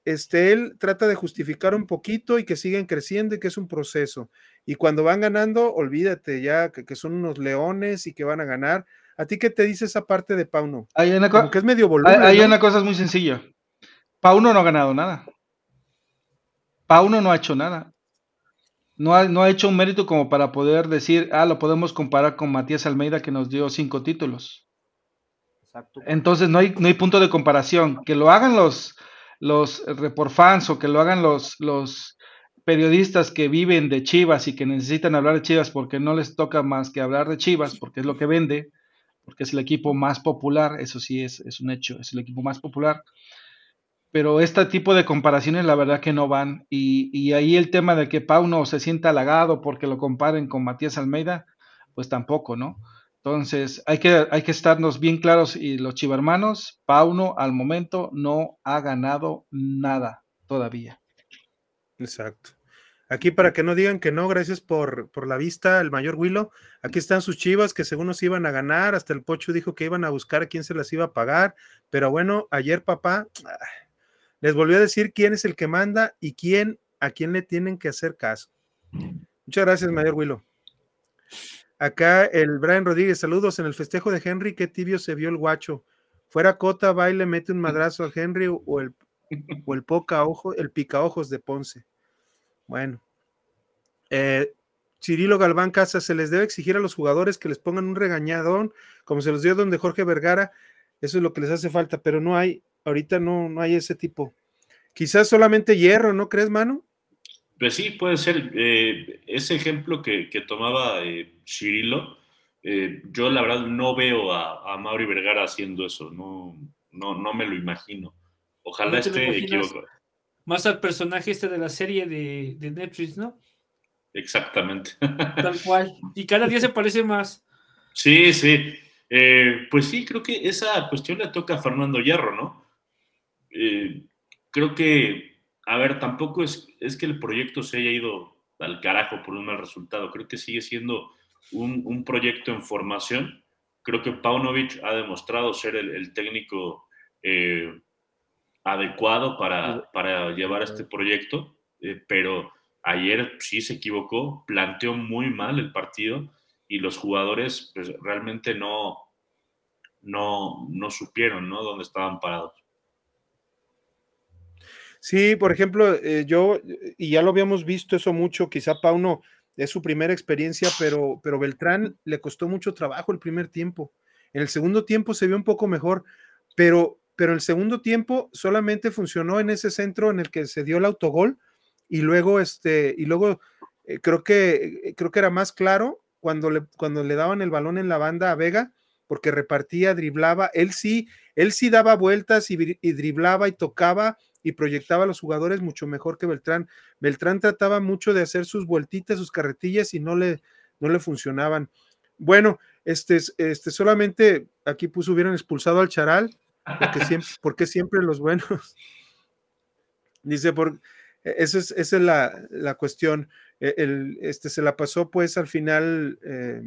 este, él trata de justificar un poquito y que siguen creciendo y que es un proceso. Y cuando van ganando, olvídate ya que, que son unos leones y que van a ganar. ¿A ti qué te dice esa parte de Pauno? Hay una, co- Como que es medio hay, voluble. hay ¿no? una cosa muy sencilla. Pauno no ha ganado nada. Pauno no ha hecho nada. No ha, no ha hecho un mérito como para poder decir, ah, lo podemos comparar con Matías Almeida que nos dio cinco títulos. Entonces no hay, no hay punto de comparación. Que lo hagan los, los reporfans o que lo hagan los, los periodistas que viven de Chivas y que necesitan hablar de Chivas porque no les toca más que hablar de Chivas, porque es lo que vende, porque es el equipo más popular, eso sí es, es un hecho, es el equipo más popular. Pero este tipo de comparaciones la verdad que no van. Y, y ahí el tema de que Pauno se sienta halagado porque lo comparen con Matías Almeida, pues tampoco, ¿no? Entonces, hay que, hay que estarnos bien claros y los chivermanos, Pauno al momento no ha ganado nada todavía. Exacto. Aquí para que no digan que no, gracias por, por la vista, el mayor Willow. Aquí están sus chivas que según nos iban a ganar, hasta el Pocho dijo que iban a buscar a quién se las iba a pagar, pero bueno, ayer papá les volvió a decir quién es el que manda y quién, a quién le tienen que hacer caso. Muchas gracias, mayor Willow. Acá el Brian Rodríguez, saludos en el festejo de Henry, qué tibio se vio el guacho. Fuera Cota, baile, mete un madrazo a Henry o el, o el poca ojo, el pica ojos de Ponce. Bueno. Eh, Cirilo Galván Casa, se les debe exigir a los jugadores que les pongan un regañadón, como se los dio donde Jorge Vergara, eso es lo que les hace falta, pero no hay, ahorita no, no hay ese tipo. Quizás solamente hierro, ¿no crees, Manu? Pues sí, puede ser. Eh, ese ejemplo que, que tomaba eh, Cirilo, eh, yo la verdad no veo a, a Mauri Vergara haciendo eso, no, no, no me lo imagino. Ojalá ¿No te lo esté equivocado. Más al personaje este de la serie de, de Netflix, ¿no? Exactamente. Tal cual. Y cada día se parece más. Sí, sí. Eh, pues sí, creo que esa cuestión le toca a Fernando Hierro, ¿no? Eh, creo que, a ver, tampoco es, que el proyecto se haya ido al carajo por un mal resultado. Creo que sigue siendo un, proyecto en formación. Creo que Paunovic ha demostrado ser el, técnico eh, adecuado para, para llevar este proyecto, eh, pero ayer sí se equivocó, planteó muy mal el partido y los jugadores pues, realmente no, no, no supieron dónde estaban parados. Sí, por ejemplo, eh, yo, y ya lo habíamos visto eso mucho, quizá Pauno es su primera experiencia, pero, pero Beltrán le costó mucho trabajo el primer tiempo. En el segundo tiempo se vio un poco mejor, pero, pero el segundo tiempo solamente funcionó en ese centro en el que se dio el autogol y luego, este, y luego eh, creo, que, eh, creo que era más claro cuando le, cuando le daban el balón en la banda a Vega, porque repartía, driblaba, él sí, él sí daba vueltas y, y driblaba y tocaba y proyectaba a los jugadores mucho mejor que Beltrán. Beltrán trataba mucho de hacer sus vueltitas, sus carretillas y no le, no le funcionaban. Bueno, este, este solamente aquí puso hubieran expulsado al Charal, porque siempre, porque siempre los buenos. Dice, por, esa es, esa es la, la cuestión. Eh, El, este se la pasó pues al final, eh,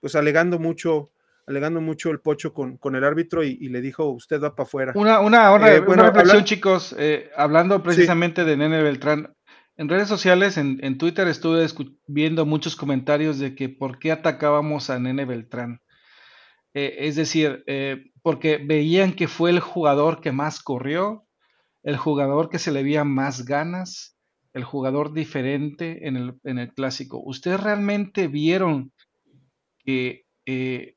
pues alegando mucho, alegando mucho el pocho con, con el árbitro y, y le dijo, usted va para afuera. Una, una, una, Eh, una reflexión, habla- chicos, eh, hablando precisamente de Nene Beltrán. En redes sociales, en, en Twitter, estuve viendo muchos comentarios de que por qué atacábamos a Nene Beltrán. Eh, es decir, eh, porque veían que fue el jugador que más corrió, el jugador que se le veía más ganas, el jugador diferente en el, en el clásico. ¿Ustedes realmente vieron que eh,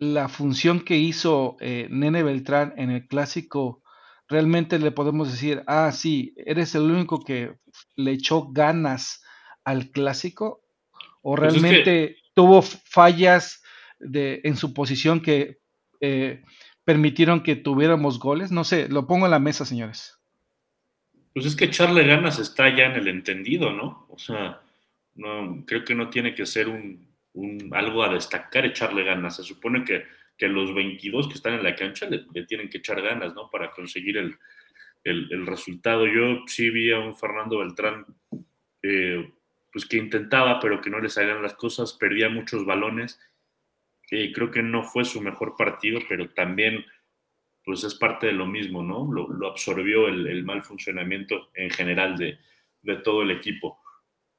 la función que hizo eh, Nene Beltrán en el clásico, realmente le podemos decir, ah, sí, eres el único que le echó ganas al clásico, o Pues es que- realmente tuvo fallas de, en su posición que eh, permitieron que tuviéramos goles. No sé, lo pongo en la mesa, señores. Pues es que echarle ganas está ya en el entendido, ¿no? O sea, no, creo que no tiene que ser un, un- algo a destacar echarle ganas. Se supone que, que los 22 que están en la cancha le, tienen que echar ganas, ¿no? Para conseguir el, el- resultado. Yo sí vi a un Fernando Beltrán, eh, pues que intentaba, pero que no le salían las cosas, perdía muchos balones. Eh, creo que no fue su mejor partido, pero también pues es parte de lo mismo, ¿no? Lo, lo absorbió el, el mal funcionamiento en general de, de todo el equipo.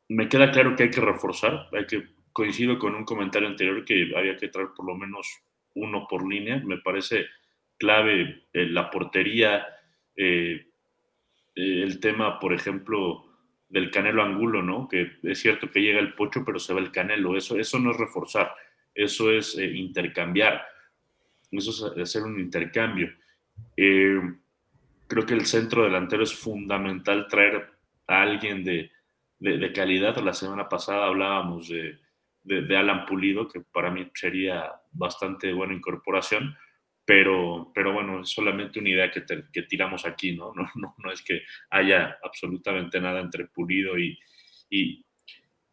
Me queda claro que hay que reforzar, hay que, coincido con un comentario anterior que había que traer por lo menos uno por línea, me parece clave eh, la portería, eh, eh, el tema, por ejemplo, del Canelo Angulo, ¿no? Que es cierto que llega el pocho, pero se va el Canelo, eso, eso no es reforzar, eso es intercambiar, eso es hacer un intercambio. Creo que el centro delantero es fundamental traer a alguien de, de calidad. La semana pasada hablábamos de, de, Alan Pulido, que para mí sería bastante buena incorporación, pero, pero bueno, es solamente una idea que, te, que tiramos aquí, ¿no? No, ¿no? no es que haya absolutamente nada entre Pulido y, y,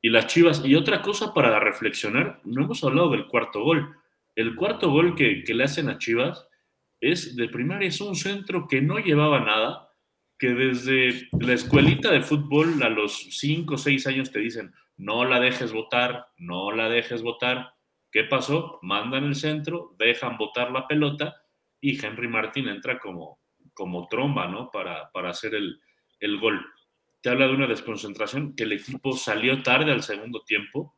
y las Chivas. Y otra cosa para reflexionar, no hemos hablado del cuarto gol. El cuarto gol que, que le hacen a Chivas es de primaria, es un centro que no llevaba nada, que desde la escuelita de fútbol a los 5 o 6 años te dicen, no la dejes votar, no la dejes votar. ¿Qué pasó? Mandan el centro, dejan votar la pelota y Henry Martín entra como, como tromba, ¿no? Para, para hacer el, el gol. Te habla de una desconcentración que el equipo salió tarde al segundo tiempo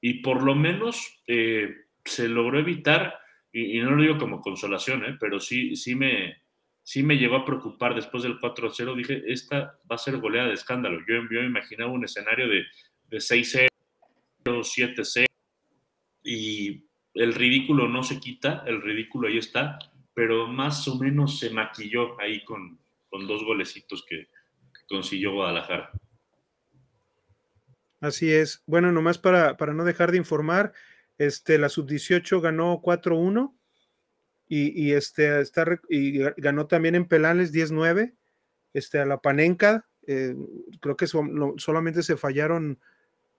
y por lo menos eh, se logró evitar y, y, no lo digo como consolación, ¿eh? pero sí, sí me, sí me llegó a preocupar después del 4-0. Dije, esta va a ser goleada de escándalo. Yo, yo imaginaba un escenario de, de 6-0, 7-0, y el ridículo no se quita, el ridículo ahí está, pero más o menos se maquilló ahí con, con dos golecitos que, que consiguió Guadalajara. Así es. Bueno, nomás para, para no dejar de informar, este, la sub-18 ganó 4-1 y, este, está, y ganó también en Pelales 10-9 este, a la Panenca. Eh, creo que solamente se fallaron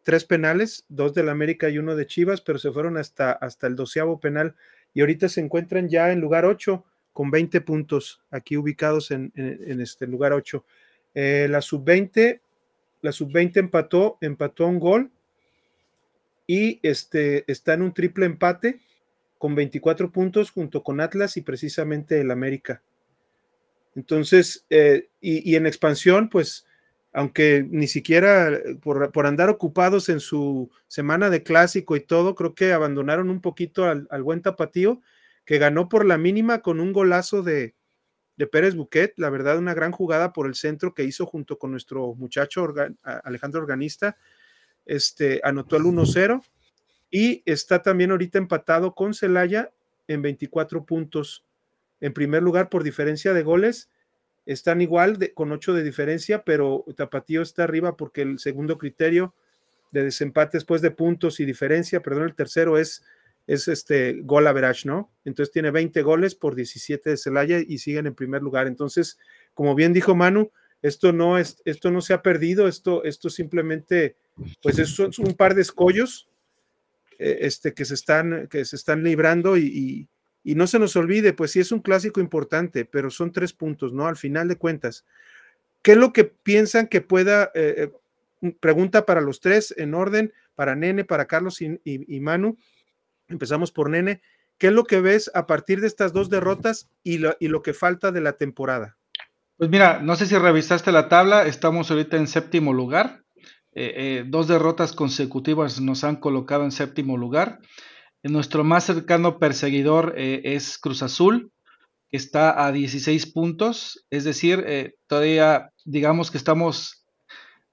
tres penales, dos del América y uno de Chivas, pero se fueron hasta, hasta el doceavo penal y ahorita se encuentran ya en lugar 8 con 20 puntos aquí ubicados en, en, en este lugar 8. Eh, la sub-20 la sub-20 empató, empató un gol y este, está en un triple empate con 24 puntos junto con Atlas y precisamente el América. Entonces, eh, y, en expansión, pues, aunque ni siquiera por, por, andar ocupados en su semana de clásico y todo, creo que abandonaron un poquito al, buen tapatío, que ganó por la mínima con un golazo de, de Pérez Buquet, la verdad, una gran jugada por el centro que hizo junto con nuestro muchacho Alejandro Organista, este, anotó el 1-0 y está también ahorita empatado con Celaya en 24 puntos. En primer lugar, por diferencia de goles, están igual con 8 de diferencia, pero Tapatío está arriba porque el segundo criterio de desempate después de puntos y diferencia, perdón, el tercero es es este gol average, ¿no? Entonces tiene 20 goles por 17 de Celaya y siguen en primer lugar. Entonces, como bien dijo Manu, esto no es, esto no se ha perdido, esto, esto simplemente, pues es, un par de escollos este, que, se están, que se están librando y, y, no se nos olvide, pues sí es un clásico importante, pero son tres puntos, ¿no? Al final de cuentas, ¿qué es lo que piensan que pueda, eh, pregunta para los tres en orden, para Nene, para Carlos y, y Manu, Empezamos por Nene. ¿Qué es lo que ves a partir de estas dos derrotas y lo, y lo que falta de la temporada? Pues mira, no sé si revisaste la tabla, estamos ahorita en séptimo lugar. Eh, eh, dos derrotas consecutivas nos han colocado en séptimo lugar. Nuestro más cercano perseguidor eh, es Cruz Azul, que está a 16 puntos, es decir, eh, todavía digamos que estamos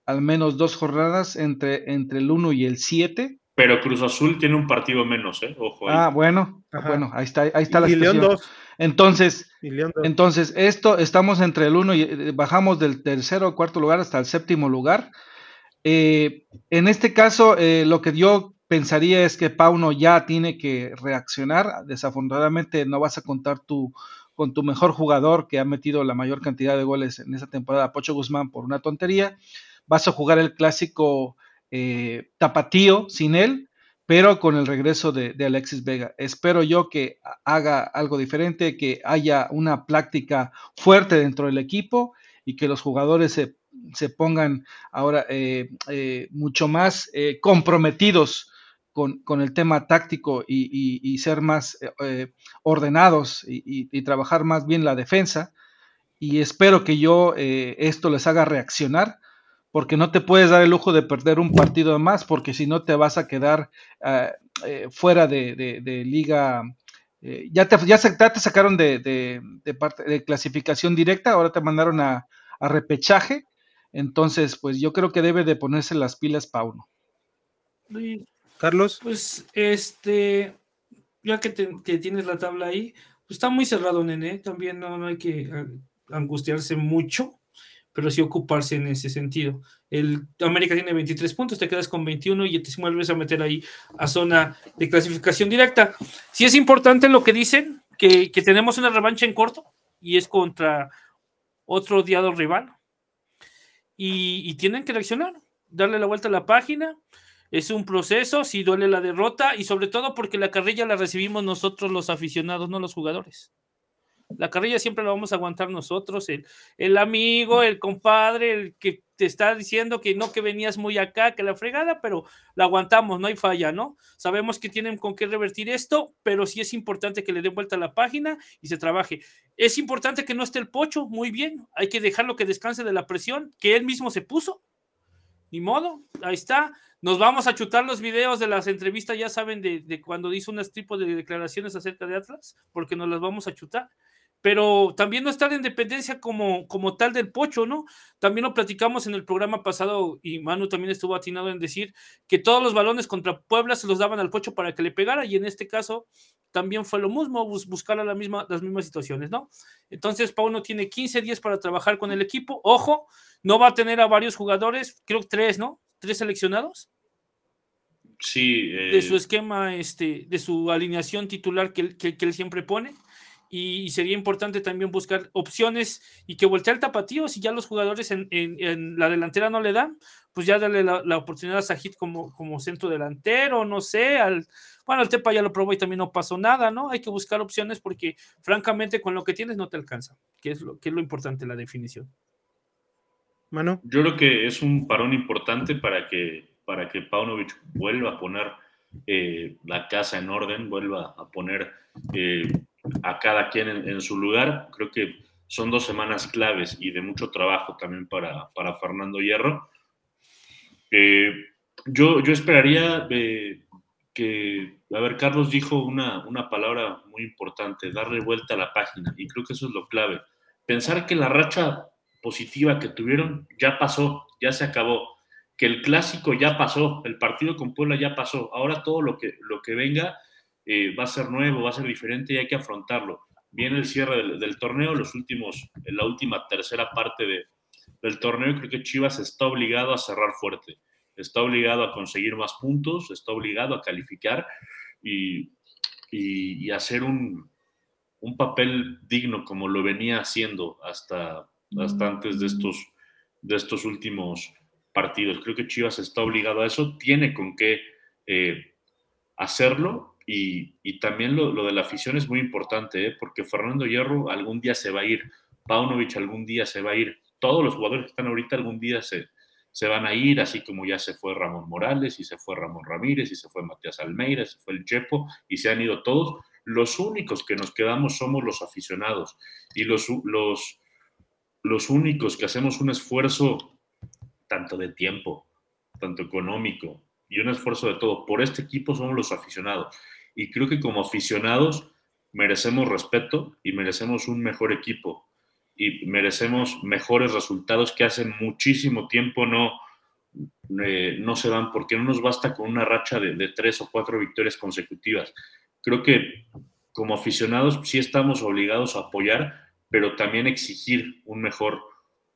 al menos dos jornadas entre, entre el 1 y el 7. Pero Cruz Azul tiene un partido menos, ¿eh? Ojo. Ahí. Ah, bueno, Ajá. bueno, ahí está, ahí está y la León 2. Entonces, León 2. entonces, esto, estamos entre el 1 y eh, bajamos del tercero o cuarto lugar hasta el séptimo lugar. Eh, en este caso, eh, lo que yo pensaría es que Pauno ya tiene que reaccionar. Desafortunadamente, no vas a contar tu, con tu mejor jugador que ha metido la mayor cantidad de goles en esa temporada, Pocho Guzmán, por una tontería. Vas a jugar el clásico eh, tapatío sin él, pero con el regreso de, Alexis Vega. Espero yo que haga algo diferente, que haya una práctica fuerte dentro del equipo y que los jugadores se, se pongan ahora eh, eh, mucho más eh, comprometidos con, con, el tema táctico y, ser más ordenados y, trabajar más bien la defensa. Y espero que yo esto les haga reaccionar porque no te puedes dar el lujo de perder un partido más, porque si no te vas a quedar uh, eh, fuera de, liga. Eh, ya, te, ya, se, ya, te, sacaron de, de, parte, de clasificación directa, ahora te mandaron a, a, repechaje. Entonces, pues yo creo que debe de ponerse las pilas Pauno. Carlos. Pues este, ya que, te, que, tienes la tabla ahí, pues está muy cerrado, nene. También no, no hay que angustiarse mucho pero sí ocuparse en ese sentido. El América tiene 23 puntos, te quedas con 21 y te vuelves a meter ahí a zona de clasificación directa. Sí es importante lo que dicen, que, que tenemos una revancha en corto y es contra otro odiado rival. Y, y, tienen que reaccionar, darle la vuelta a la página. Es un proceso, si duele la derrota y sobre todo porque la carrilla la recibimos nosotros los aficionados, no los jugadores. La carrilla siempre la vamos a aguantar nosotros, el, el, amigo, el compadre, el que te está diciendo que no, que venías muy acá, que la fregada, pero la aguantamos, no hay falla, ¿no? Sabemos que tienen con qué revertir esto, pero sí es importante que le den vuelta a la página y se trabaje. Es importante que no esté el pocho, muy bien, hay que dejarlo que descanse de la presión que él mismo se puso. Ni modo, ahí está. Nos vamos a chutar los videos de las entrevistas, ya saben, de, de cuando hizo unos tipos de declaraciones acerca de Atlas, porque nos las vamos a chutar pero también no está la independencia como, como tal del Pocho, ¿no? También lo platicamos en el programa pasado y Manu también estuvo atinado en decir que todos los balones contra Puebla se los daban al Pocho para que le pegara y en este caso también fue lo mismo, buscar la misma, las mismas situaciones, ¿no? Entonces Pauno tiene 15 días para trabajar con el equipo, ojo, no va a tener a varios jugadores, creo que tres, ¿no? Tres seleccionados. Sí. De su eh, esquema, este, de su alineación titular que, que él siempre pone y sería importante también buscar opciones y que voltee el tapatío. Si ya los jugadores en, la delantera no le dan, pues ya darle la, oportunidad a Sajid como, como centro delantero, no sé. Al, bueno, el Tepa ya lo probó y también no pasó nada, ¿no? Hay que buscar opciones porque, francamente, con lo que tienes no te alcanza, que es lo, que es lo importante, la definición. Mano. Yo creo que es un parón importante para que, para que Paunovic vuelva a poner eh, la casa en orden, vuelva a poner. Eh, a cada quien en, su lugar. Creo que son dos semanas claves y de mucho trabajo también para, para Fernando Hierro. Eh, yo, yo esperaría eh, que, a ver, Carlos dijo una, una palabra muy importante, darle vuelta a la página, y creo que eso es lo clave. Pensar que la racha positiva que tuvieron ya pasó, ya se acabó, que el clásico ya pasó, el partido con Puebla ya pasó, ahora todo lo que, lo que venga eh, va a ser nuevo, va a ser diferente y hay que afrontarlo. Viene el cierre del, torneo, los últimos, la última tercera parte de, del torneo, creo que Chivas está obligado a cerrar fuerte, está obligado a conseguir más puntos, está obligado a calificar y, y, hacer un, un, papel digno como lo venía haciendo hasta, hasta antes de estos, de estos últimos partidos. Creo que Chivas está obligado a eso, tiene con qué eh, hacerlo y, también lo, de la afición es muy importante, ¿eh? porque Fernando Hierro algún día se va a ir, Paunovic algún día se va a ir, todos los jugadores que están ahorita algún día se, se van a ir, así como ya se fue Ramón Morales y se fue Ramón Ramírez y se fue Matías Almeida, se fue el Chepo y se han ido todos. Los únicos que nos quedamos somos los aficionados y los, los, los únicos que hacemos un esfuerzo tanto de tiempo, tanto económico y un esfuerzo de todo por este equipo somos los aficionados y creo que como aficionados merecemos respeto y merecemos un mejor equipo y merecemos mejores resultados que hace muchísimo tiempo no, eh, no se dan porque no nos basta con una racha de, tres o cuatro victorias consecutivas. Creo que como aficionados sí estamos obligados a apoyar, pero también exigir un mejor,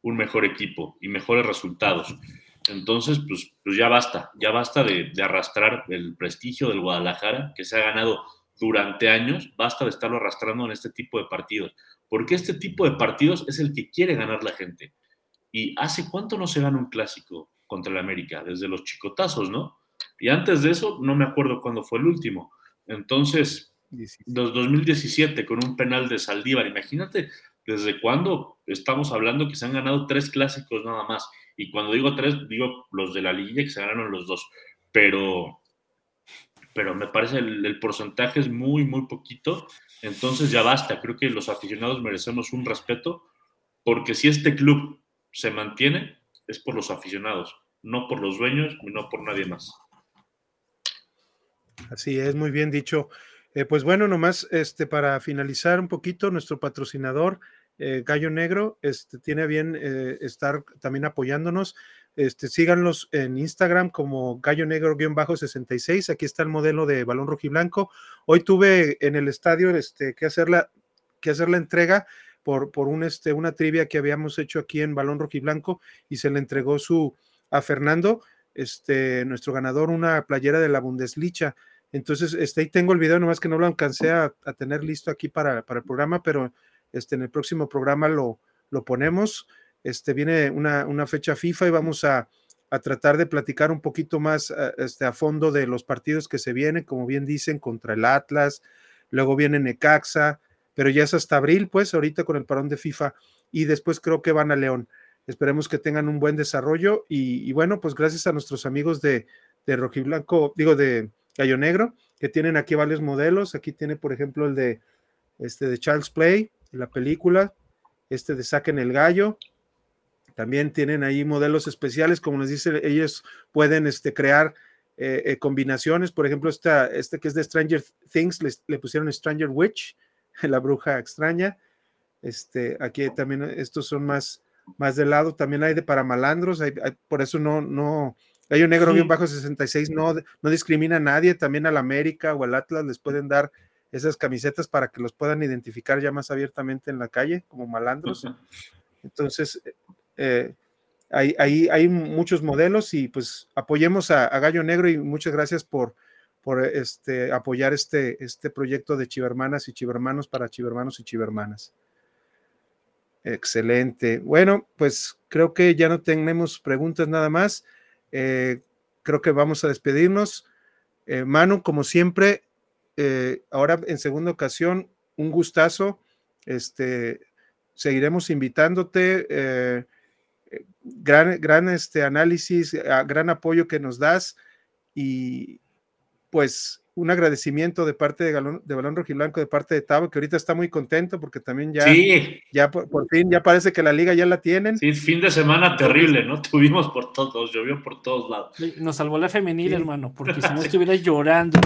un mejor equipo y mejores resultados. Entonces, pues, pues ya basta, ya basta de, arrastrar el prestigio del Guadalajara, que se ha ganado durante años, basta de estarlo arrastrando en este tipo de partidos, porque este tipo de partidos es el que quiere ganar la gente. ¿Y hace cuánto no se gana un clásico contra el América? Desde los chicotazos, ¿no? Y antes de eso, no me acuerdo cuándo fue el último. Entonces, 2017, con un penal de Saldívar, imagínate desde cuándo estamos hablando que se han ganado tres clásicos nada más y cuando digo tres, digo los de la liguilla que se ganaron los dos. Pero, pero me parece el, el porcentaje es muy, muy poquito. Entonces ya basta. Creo que los aficionados merecemos un respeto porque si este club se mantiene es por los aficionados, no por los dueños y no por nadie más. Así es, muy bien dicho. Eh, pues bueno, nomás este, para finalizar un poquito, nuestro patrocinador eh, Gallo Negro, este, tiene bien eh, estar también apoyándonos. Este, síganlos en Instagram como Gallo Negro-66. Aquí está el modelo de balón rojiblanco. Hoy tuve en el estadio este, que, hacer la, que hacer la entrega por, por un, este, una trivia que habíamos hecho aquí en balón rojiblanco y se le entregó su, a Fernando, este, nuestro ganador, una playera de la Bundesliga. Entonces, este, ahí tengo el video, nomás que no lo alcancé a, a tener listo aquí para, para el programa, pero este, en el próximo programa lo, lo ponemos. Este, viene una, una fecha FIFA y vamos a, a, tratar de platicar un poquito más eh, este, a fondo de los partidos que se vienen, como bien dicen, contra el Atlas, luego viene Necaxa, pero ya es hasta abril, pues ahorita con el parón de FIFA y después creo que van a León. Esperemos que tengan un buen desarrollo y, bueno, pues gracias a nuestros amigos de, de Rojiblanco, digo de Gallo Negro, que tienen aquí varios modelos. Aquí tiene, por ejemplo, el de, este, de Charles Play, la película, este de Saquen el Gallo. También tienen ahí modelos especiales, como les dice, ellos pueden este, crear eh, eh, combinaciones. Por ejemplo, esta, este que es de Stranger Things, le pusieron Stranger Witch, la bruja extraña. Este, aquí también estos son más, más de lado, también hay de para malandros, hay- por eso no, no, Gallo Negro Sí. bien bajo 66 no, no discrimina a nadie, también al América o al Atlas les pueden dar esas camisetas para que los puedan identificar ya más abiertamente en la calle como malandros. Entonces, eh, hay, hay, hay muchos modelos y pues apoyemos a, a Gallo Negro y muchas gracias por, por este, apoyar este, este proyecto de Chivermanas y Chivermanos para Chivermanos y Chivermanas. Excelente. Bueno, pues creo que ya no tenemos preguntas nada más. Eh, creo que vamos a despedirnos. Eh, Manu, como siempre, eh, ahora en segunda ocasión, un gustazo. Este, seguiremos invitándote. gran, gran este análisis, ah, gran apoyo que nos das y pues un agradecimiento de parte de, Galón, de Balón Rojiblanco, de parte de Tavo, que ahorita está muy contento porque también ya, Sí. ya por, por fin, ya parece que la liga ya la tienen. Sí, fin de semana terrible, ¿no? Tuvimos por todos, llovió por todos lados. Nos salvó la femenil, Sí. hermano, porque si no estuviera llorando,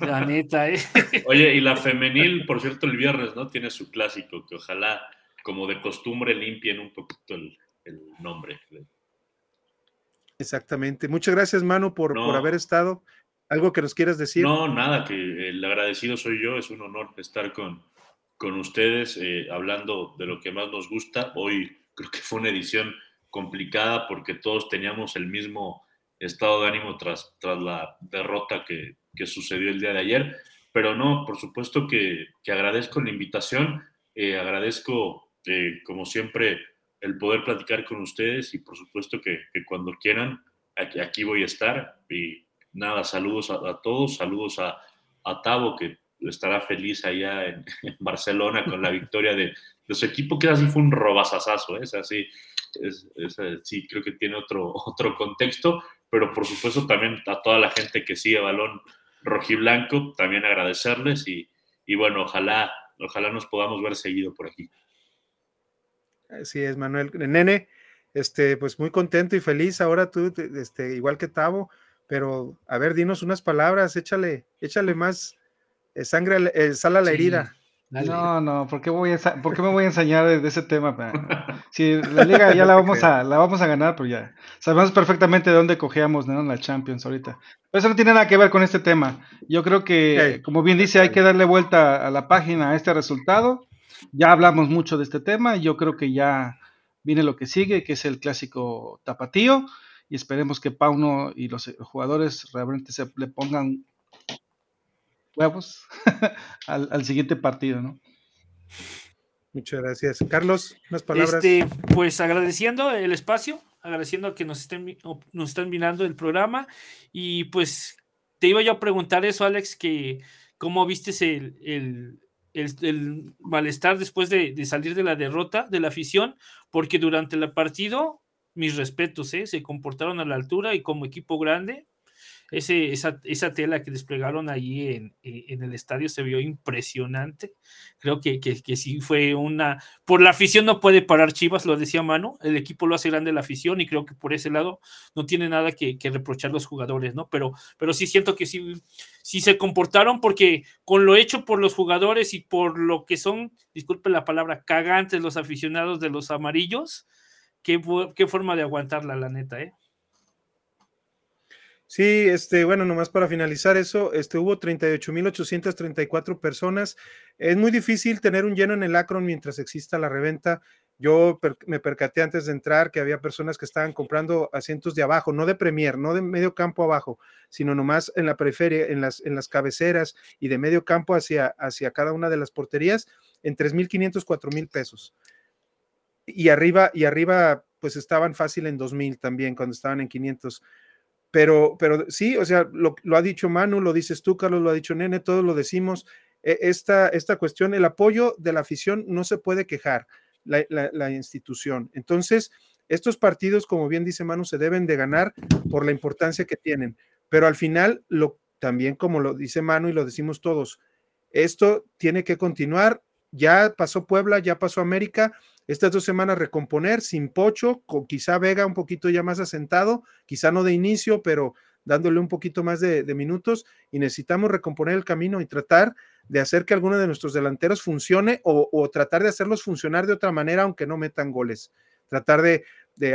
la neta, ¿eh? Oye, y la femenil, por cierto, el viernes, ¿no? Tiene su clásico, que ojalá, como de costumbre, limpien un poquito el, el nombre. Exactamente. Muchas gracias, Manu, por, No. por haber estado. ¿Algo que nos quieras decir? No, nada, que el agradecido soy yo, es un honor estar con, con ustedes eh, hablando de lo que más nos gusta. Hoy creo que fue una edición complicada porque todos teníamos el mismo estado de ánimo tras, tras la derrota que, que sucedió el día de ayer, pero no, por supuesto que, que agradezco la invitación, eh, agradezco eh, como siempre el poder platicar con ustedes y por supuesto que, que cuando quieran, aquí, aquí voy a estar y nada, saludos a, todos, saludos a, a, Tavo, que estará feliz allá en, Barcelona con la victoria de, de, su equipo, que así fue un robazazazo, ¿eh? es así, es, sí, creo que tiene otro, otro contexto, pero por supuesto también a toda la gente que sigue balón rojiblanco, también agradecerles y, y bueno, ojalá, ojalá nos podamos ver seguido por aquí. Así es, Manuel. Nene, este, pues muy contento y feliz ahora tú, este, igual que Tavo, pero a ver, dinos unas palabras, échale, échale más eh, sangre, eh, sal a la sí. herida. Dale. No, no, ¿por qué, voy a, ¿por qué me voy a enseñar de, ese tema? Si la liga ya la vamos a, la vamos a ganar, pero ya sabemos perfectamente de dónde cogeamos ¿no? la Champions ahorita. Pero eso no tiene nada que ver con este tema. Yo creo que, hey. como bien dice, hay que darle vuelta a la página a este resultado. Ya hablamos mucho de este tema y yo creo que ya viene lo que sigue, que es el clásico tapatío y esperemos que Pauno y los jugadores realmente se le pongan huevos al, al, siguiente partido, ¿no? Muchas gracias. Carlos, unas palabras. Este, pues agradeciendo el espacio, agradeciendo que nos estén, nos están mirando el programa y pues te iba yo a preguntar eso, Alex, que cómo viste el, el, el, el malestar después de, de, salir de la derrota de la afición, porque durante el partido mis respetos, ¿eh? se comportaron a la altura y como equipo grande, esa, tela que desplegaron allí en, el estadio se vio impresionante. Creo que, que, sí fue una... Por la afición no puede parar Chivas, lo decía Mano, el equipo lo hace grande la afición y creo que por ese lado no tiene nada que, que reprochar los jugadores, ¿no? Pero, pero sí siento que sí, sí se comportaron porque con lo hecho por los jugadores y por lo que son, disculpe la palabra, cagantes los aficionados de los amarillos, Qué, forma de aguantarla, la neta, ¿eh? Sí, este, bueno, nomás para finalizar eso, este, hubo 38.834 personas. Es muy difícil tener un lleno en el Akron mientras exista la reventa. Yo me percaté antes de entrar que había personas que estaban comprando asientos de abajo, no de Premier, no de medio campo abajo, sino nomás en la periferia, en las, en las cabeceras y de medio campo hacia, hacia cada una de las porterías en 3.500, 4.000 pesos y arriba, y arriba, pues estaban fácil en 2000 también, cuando estaban en 500. Pero, pero sí, o sea, lo, ha dicho Manu, lo dices tú, Carlos, lo ha dicho Nene, todos lo decimos. Esta, esta cuestión, el apoyo de la afición no se puede quejar, la, la, la institución. Entonces, estos partidos, como bien dice Manu, se deben de ganar por la importancia que tienen. Pero al final, lo, también como lo dice Manu y lo decimos todos, esto tiene que continuar. Ya pasó Puebla, ya pasó América, estas dos semanas recomponer sin Pocho, con quizá Vega un poquito ya más asentado, quizá no de inicio, pero dándole un poquito más de, minutos y necesitamos recomponer el camino y tratar de hacer que alguno de nuestros delanteros funcione o, tratar de hacerlos funcionar de otra manera, aunque no metan goles. Tratar de,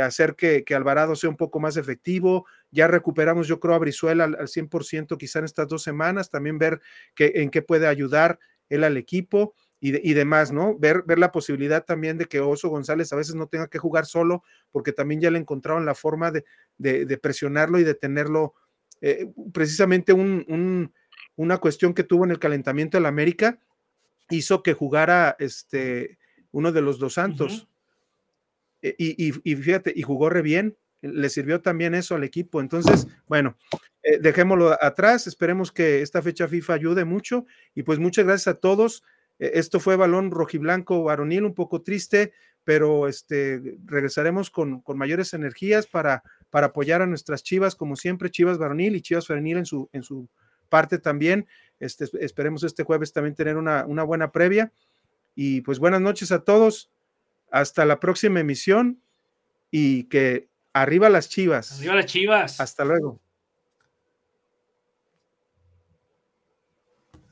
hacer que, Alvarado sea un poco más efectivo. Ya recuperamos, yo creo, a Brizuela al, al 100% quizá en estas dos semanas, también ver que, en qué puede ayudar él al equipo y, demás, ¿no? Ver, ver la posibilidad también de que Oso González a veces no tenga que jugar solo, porque también ya le encontraron la forma de, de, presionarlo y de tenerlo, eh, precisamente un, una cuestión que tuvo en el calentamiento del América, hizo que jugara este, uno de los dos santos. E, y, y, fíjate, y jugó re bien, le sirvió también eso al equipo. Entonces, bueno, eh, dejémoslo atrás, esperemos que esta fecha FIFA ayude mucho y pues muchas gracias a todos. E, esto fue balón rojiblanco varonil, un poco triste, pero este, regresaremos con, mayores energías para, para apoyar a nuestras chivas, como siempre, chivas varonil y chivas varonil en su, en su parte también. Este, esperemos este jueves también tener una, una buena previa. Y pues buenas noches a todos. Hasta la próxima emisión y que arriba las chivas. Arriba las chivas. Hasta luego.